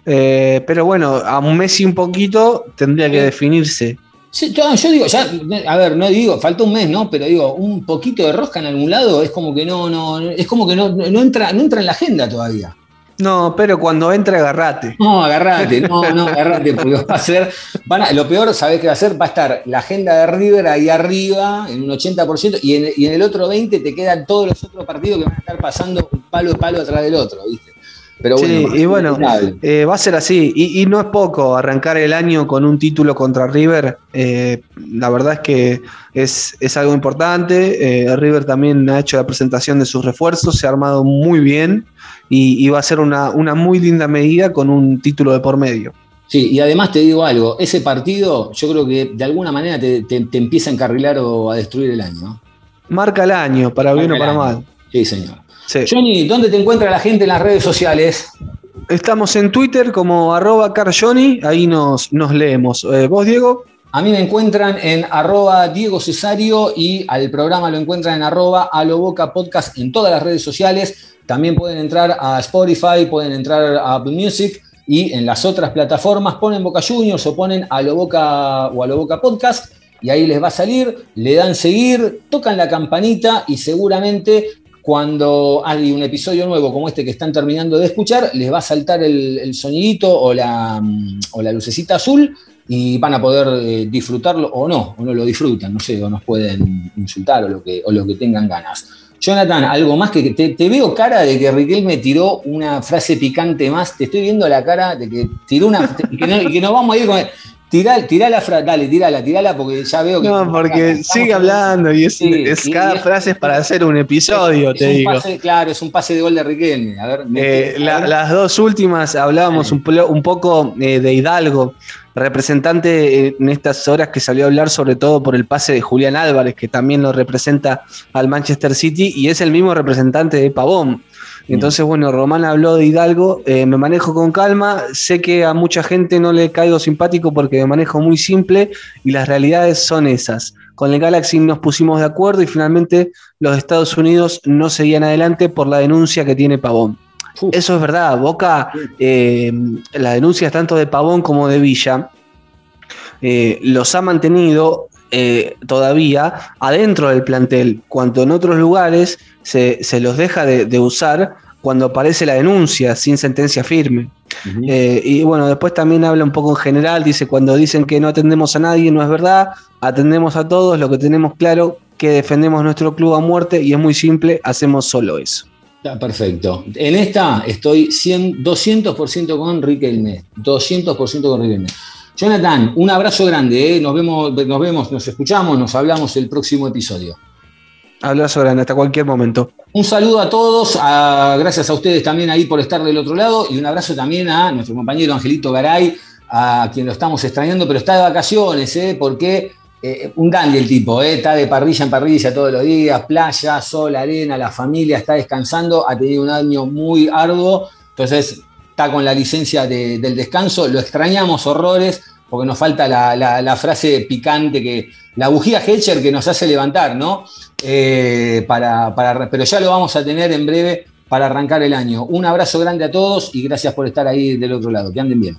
Eh, pero bueno, a un mes y un poquito tendría que definirse. Sí, yo, yo digo, ya, a ver, no digo, falta un mes, ¿no? Pero digo, un poquito de rosca en algún lado es como que no, no, es como que no, no entra, no entra en la agenda todavía. No, pero cuando entre, agarrate. No, agarrate, no, no, agarrate, porque va a ser, van a- lo peor, ¿sabés qué va a ser? Va a estar la agenda de River ahí arriba, en un 80%, y en, y en el otro 20% te quedan todos los otros partidos que van a estar pasando un palo de palo atrás del otro, ¿viste? Pero Sí, bueno, y bueno, eh, va a ser así. Y, y no es poco arrancar el año con un título contra River. eh, la verdad es que es, es algo importante. eh, River también ha hecho la presentación de sus refuerzos, se ha armado muy bien y, y va a ser una, una muy linda medida con un título de por medio. Sí, y además te digo algo, ese partido yo creo que de alguna manera te, te- te empieza a encarrilar o a destruir el año. ¿no? Marca el año, para bien o para mal. Sí, señor. Sí. Johnny, ¿dónde te encuentra la gente en las redes sociales? Estamos en Twitter como arroba carjoni, ahí nos, nos leemos. Eh, ¿Vos, Diego? A mí me encuentran en arroba Diego Cesario y al programa lo encuentran en arroba Aloboca Podcast en todas las redes sociales. También pueden entrar a Spotify, pueden entrar a Apple Music y en las otras plataformas ponen Boca Juniors o ponen Aloboca o Aloboca Podcast y ahí les va a salir, le dan seguir, tocan la campanita y seguramente cuando hay un episodio nuevo como este que están terminando de escuchar, les va a saltar el, el sonidito o la, mm, o la lucecita azul y van a poder eh, disfrutarlo o no, o no lo disfrutan, no sé, o nos pueden insultar o lo que, o lo que tengan ganas. Jonathan, algo más que te, te veo cara de que Riquel me tiró una frase picante más, te estoy viendo la cara de que tiró una, que no, que nos vamos a ir con... Tirá, tirá la frase, dale, tirala, tirala, porque ya veo que... No, porque sigue hablando y es, Sí, es y- cada y- frase es para hacer un episodio, es te un digo. pase- claro, es un pase de gol de Riquelme. A ver, Eh, mete- la- a ver. las dos últimas hablábamos un poco eh, de Hidalgo, representante en estas horas que salió a hablar sobre todo por el pase de Julián Álvarez, que también lo representa al Manchester City y es el mismo representante de Pavón. Entonces, bueno, Román habló de Hidalgo, eh, me manejo con calma, sé que a mucha gente no le caigo simpático porque me manejo muy simple y las realidades son esas. Con el Galaxy nos pusimos de acuerdo y finalmente los Estados Unidos no seguían adelante por la denuncia que tiene Pavón. Eso es verdad, Boca, eh, las denuncias tanto de Pavón como de Villa, eh, los ha mantenido eh, todavía adentro del plantel, cuando en otros lugares se, se los deja de, de usar cuando aparece la denuncia sin sentencia firme. Eh, y bueno, después también habla un poco en general, dice, cuando dicen que no atendemos a nadie, no es verdad, atendemos a todos, lo que tenemos claro, que defendemos nuestro club a muerte y es muy simple, hacemos solo eso. Está perfecto. En esta estoy 100, 200% con Riquelme. 200% con Riquelme. Jonathan, un abrazo grande. ¿eh? Nos, vemos, nos vemos, nos escuchamos, nos hablamos el próximo episodio. Abrazo grande, hasta cualquier momento. Un saludo a todos, a- gracias a ustedes también ahí por estar del otro lado y un abrazo también a nuestro compañero Angelito Garay, a quien lo estamos extrañando, pero está de vacaciones, ¿eh? porque eh, un dandy el tipo, ¿eh? está de parrilla en parrilla todos los días, playa, sol, arena, la familia está descansando, ha tenido un año muy arduo, entonces está con la licencia de- del descanso, lo extrañamos horrores porque nos falta la, frase picante que la bujía Hedger que nos hace levantar, ¿no? Eh, para, para- pero ya lo vamos a tener en breve para arrancar el año. Un abrazo grande a todos y gracias por estar ahí del otro lado. Que anden bien.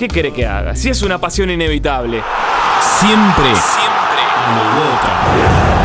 ¿Qué quiere que haga? Si es una pasión inevitable. Siempre, siempre, Boca.